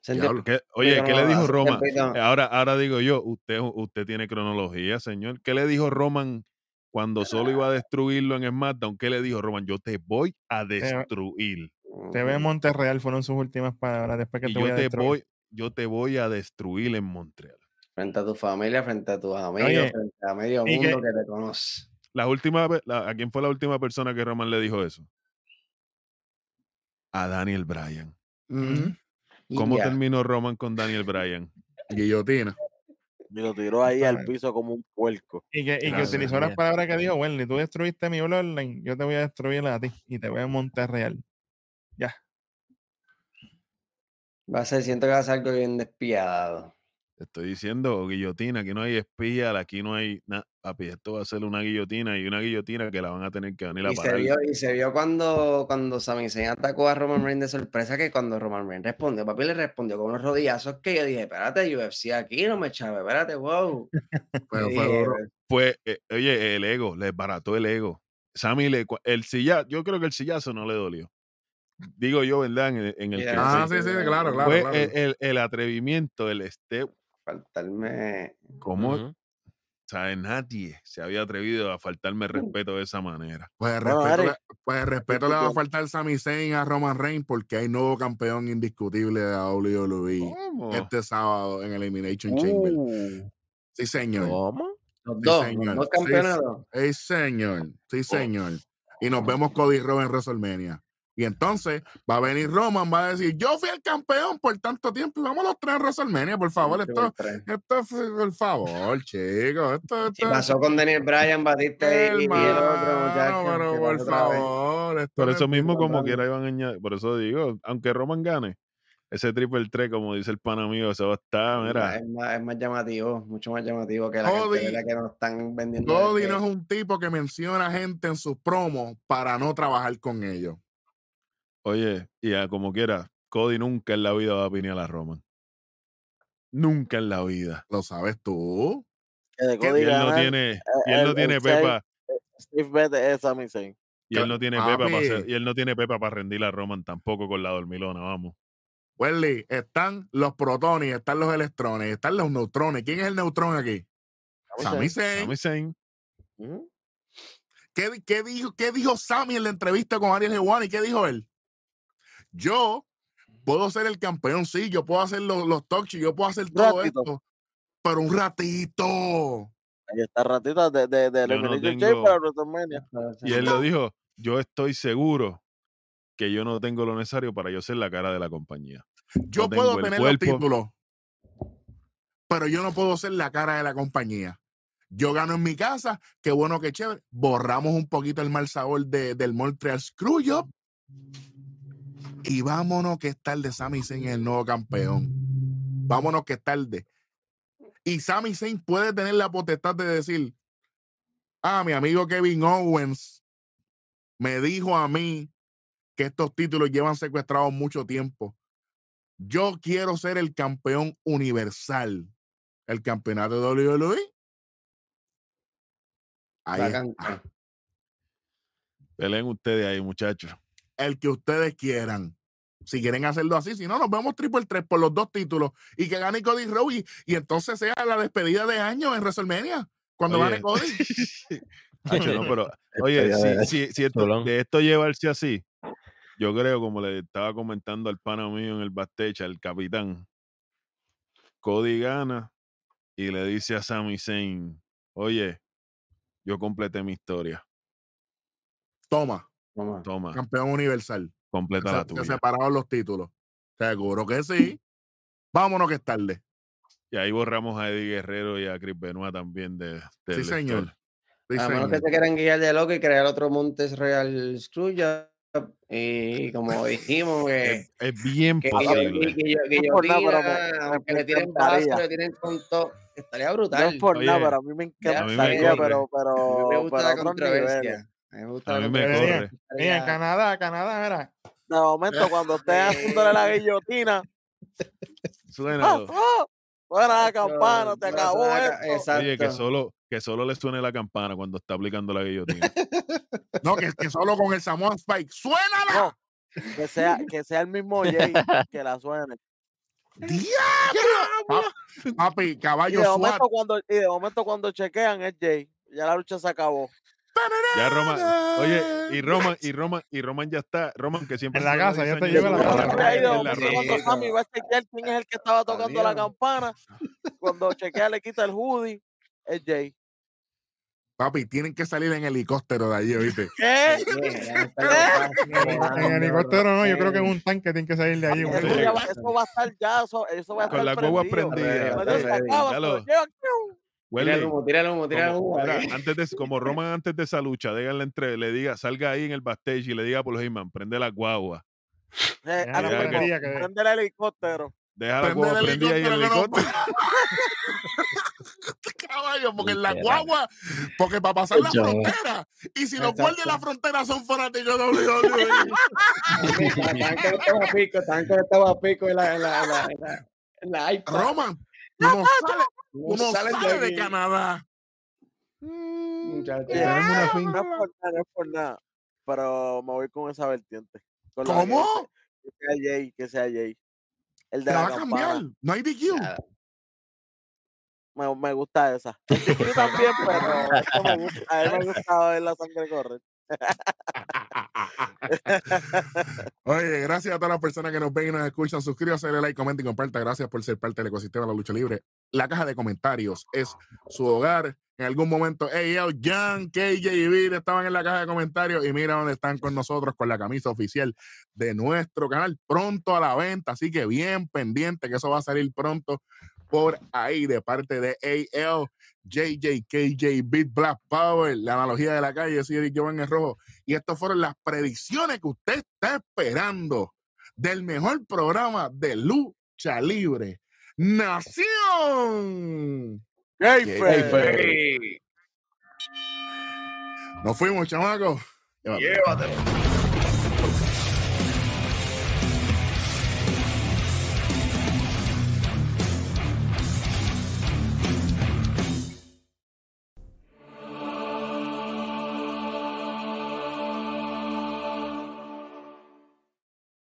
Sentí- Diablo. ¿Qué- oye, ¿qué le dijo Roman? Ahora, ahora digo yo, usted, usted tiene cronología, señor. ¿Qué le dijo Roman cuando solo iba a destruirlo en SmackDown? ¿Qué le dijo Roman? Yo te voy a destruir. Te ve en Monterreal, fueron sus últimas palabras después que Y te voy yo a te destruir. voy, yo te voy a destruir en Montreal. Frente a tu familia, frente a tus amigos, Oye, frente a medio mundo que- que te conoce. La última, la- ¿A quién fue la última persona que Roman le dijo eso? A Daniel Bryan. Ujú. ¿Cómo Ya. terminó Roman con Daniel Bryan? Guillotina. Y lo tiró ahí al piso como un puerco. Y que, y que utilizó las palabras que dijo, Wendy, tú destruiste mi bloodline, yo te voy a destruir a ti y te voy a Monterreal. Ya. Va a ser, siento que va a ser algo bien despiadado. Te estoy diciendo, guillotina, aquí no hay espía, aquí no hay nada. Papi, esto va a ser una guillotina y una guillotina que la van a tener que venir a Y se, parar. vio, y se vio cuando, cuando Sami Zayn atacó a Roman Reigns de sorpresa que cuando Roman Reigns respondió, papi le respondió con unos rodillazos que yo dije, espérate, UFC aquí, no me chave, espérate, wow. [LAUGHS] Pero fue duro. Fue, eh, oye, el ego, le barató el ego. Sammy, le, el sillazo, yo creo que el sillazo no le dolió. Digo yo, ¿verdad? En, el- en el Yeah. que Ah, sí. sí, sí, claro, claro. fue claro. El, el- el atrevimiento, el step, faltarme. Ujú. ¿sabes? Nadie se había atrevido a faltarme el [LAUGHS] respeto de esa manera. Pues el respeto, le, pues el respeto le va a faltar Sami Zayn a Roman Reigns porque hay nuevo campeón indiscutible de WWE ¿Cómo? este sábado en Elimination Chamber. Uh, Sí, señor. ¿Cómo? Los Sí, dos, señor. los dos Sí, campeonatos. Sí, señor. Sí, señor. Y nos vemos Cody Rhodes en WrestleMania. Y entonces va a venir Roman, va a decir, yo fui el campeón por tanto tiempo y vamos los tres en WrestleMania, por favor. Esto, esto por favor, chicos. Esto, Si esto, pasó con Daniel Bryan, Batista y, y el otro muchacho. pero por favor. esto Por eso es- mismo, como quiera, iban a añadir. Por eso digo, aunque Roman gane, ese triple 3, como dice el pana mío, eso va a estar, mira. Es más, es más llamativo, mucho más llamativo que la Cody- cartelera que nos están vendiendo. Cody no es un tipo que menciona gente en sus promos para no trabajar con ellos. Oye, y a como quiera, Cody nunca en la vida va a pinear a Roman. Nunca en la vida. Lo sabes tú. que de ¿Qué? Cody Y él no tiene, y él no el- tiene pepa, Steve es Sami Zayn. y él no tiene pepa para hacer- y él no tiene pepa para rendir a Roman tampoco con la dormilona, vamos. Welly, están los protones, están los electrones, están los neutrones. ¿Quién es el neutrón aquí? Sami Zayn. Sami Zayn, Ujú. ¿Qué, qué dijo, ¿Qué dijo Sammy en la entrevista con Ariel Hewani? ¿Qué dijo él? Yo puedo ser el campeón, sí, yo puedo hacer los, los talk yo puedo hacer todo ratito. esto, pero un ratito. Ahí está ratito de, de, de Yo no tengo- Chamber a WrestleMania. y él lo dijo, yo estoy seguro que yo no tengo lo necesario para yo ser la cara de la compañía. Yo No puedo tener cuerpo. los títulos, pero yo no puedo ser la cara de la compañía. Yo gano en mi casa, qué bueno, qué chévere. Borramos un poquito el mal sabor de- del Montreal Screwjob y vámonos que es tarde. Sami Zayn es el nuevo campeón. Vámonos que es tarde. Y Sami Zayn puede tener la potestad de decir, ah, mi amigo Kevin Owens me dijo a mí que estos títulos llevan secuestrados mucho tiempo. Yo quiero ser el campeón universal. El campeonato de WWE. Ahí. Peleen ustedes ahí, muchachos. El que ustedes quieran. Si quieren hacerlo así, si no, nos vemos triple 3 por los dos títulos y que gane Cody Rhodes y, y entonces sea la despedida de año en WrestleMania cuando Oye. gane Cody. [LAUGHS] [LAUGHS] Hacho, no, pero, [LAUGHS] oye, si, si, si esto- de esto llevarse así, yo creo, como le estaba comentando al pana mío en el backstage, al capitán, Cody gana y le dice a Sami Zayn, oye, yo completé mi historia, Toma, Toma, campeón universal. completa Se, la se tuya. separaron los títulos. Seguro que sí. Vámonos que es tarde. Y ahí borramos a Eddie Guerrero y a Chris Benoit también de, del Sí, señor. Sí, a menos señor. que se quieran guiar de loco y crear otro Montes Real Screwjob. Y como dijimos, que. Es, es bien que, posible. que, que, que, No aunque le tienen vaso, le tienen con todo, estaría No brutal. es por Oye, nada, pero a mí me ya, a mí me encantaría, pero, pero, me gusta pero la controversia. Me gusta A mí me corre. Mira, en Canadá, Canadá, mira. De momento, cuando estén [LAUGHS] haciéndole la guillotina, Suena. ¡ah, ah! suena la campana, te acabó esto. Exacto. Oye, que solo, que solo le suene la campana cuando está aplicando la guillotina. [LAUGHS] No, que, que solo con el Samoan Spike. ¡Suénala! No, que sea, que sea el mismo Jay [LAUGHS] que la suene. ¡Diablo! Pa- Papi, Y caballo de, SWAT. momento cuando, y de momento cuando chequean es Jay. Ya la lucha se acabó. Ya Roman, oye, y Roman, y Roman, y Roman ya está, Roman que siempre En la casa, ya te diseña- llega a la casa. cuando Sammy va a chequear quién es el que estaba tocando la campana. Cuando chequea le quita el hoodie, es Jay. Papi, tienen que salir en helicóptero de allí, ¿viste? ¿Qué? [LAUGHS] [LAUGHS] En helicóptero no, yo creo que en un tanque tienen que salir de allí. Eso, va, eso va a estar ya, eso, eso va a estar Con la guagua prendido. prendida. Tira el humo, tira el humo, tira el Como, humo. ahí. antes de, como Roman antes de esa lucha, díganle entre, le diga, salga ahí en el backstage y le diga por Heyman, prende la guagua. Eh, mismo, quería que- prende el helicóptero. Deja la Prende guagua prendida ahí el helicóptero que no- helicóptero. [LAUGHS] Caballo, porque en la guagua, porque para pasar la Yo- frontera, y si los guardias de la frontera son fanáticos de WWE, [LAUGHS] Estaban conectados a pico, estaban conectados a pico en la, en la, en la, en la, en la iPad. Roman, no sales, No tú no salen sales de aquí, Canadá. muchachos. Tenemos una No fin. es por nada, no es por nada. Pero me voy con esa vertiente. Con ¿Cómo? Que, sea Jay, que sea Jay. El de la va a cambiar. campana. No hay DQ. Nada. Me, me gusta esa. [LAUGHS] DQ también, pero me gusta. a mí me [LAUGHS] gusta ver la sangre correr. [LAUGHS] Oye, gracias a todas las personas que nos ven y nos escuchan. Suscríbase, dale like, comenta y comparta. Gracias por ser parte del ecosistema de la lucha libre. La caja de comentarios es su hogar. En algún momento, hey, yo, Jan, KJ y Vir estaban en la caja de comentarios y mira dónde están con nosotros con la camisa oficial de nuestro canal. Pronto a la venta, así que bien pendiente que eso va a salir pronto por ahí de parte de AL, JJ, KJ, Beat Black Power, la analogía de la calle, sí, Eric Giovanni Rojo. Y estas fueron las predicciones que usted está esperando del mejor programa de lucha libre. Nación. Kayfabe. Nos fuimos, chamacos. Llévatelo.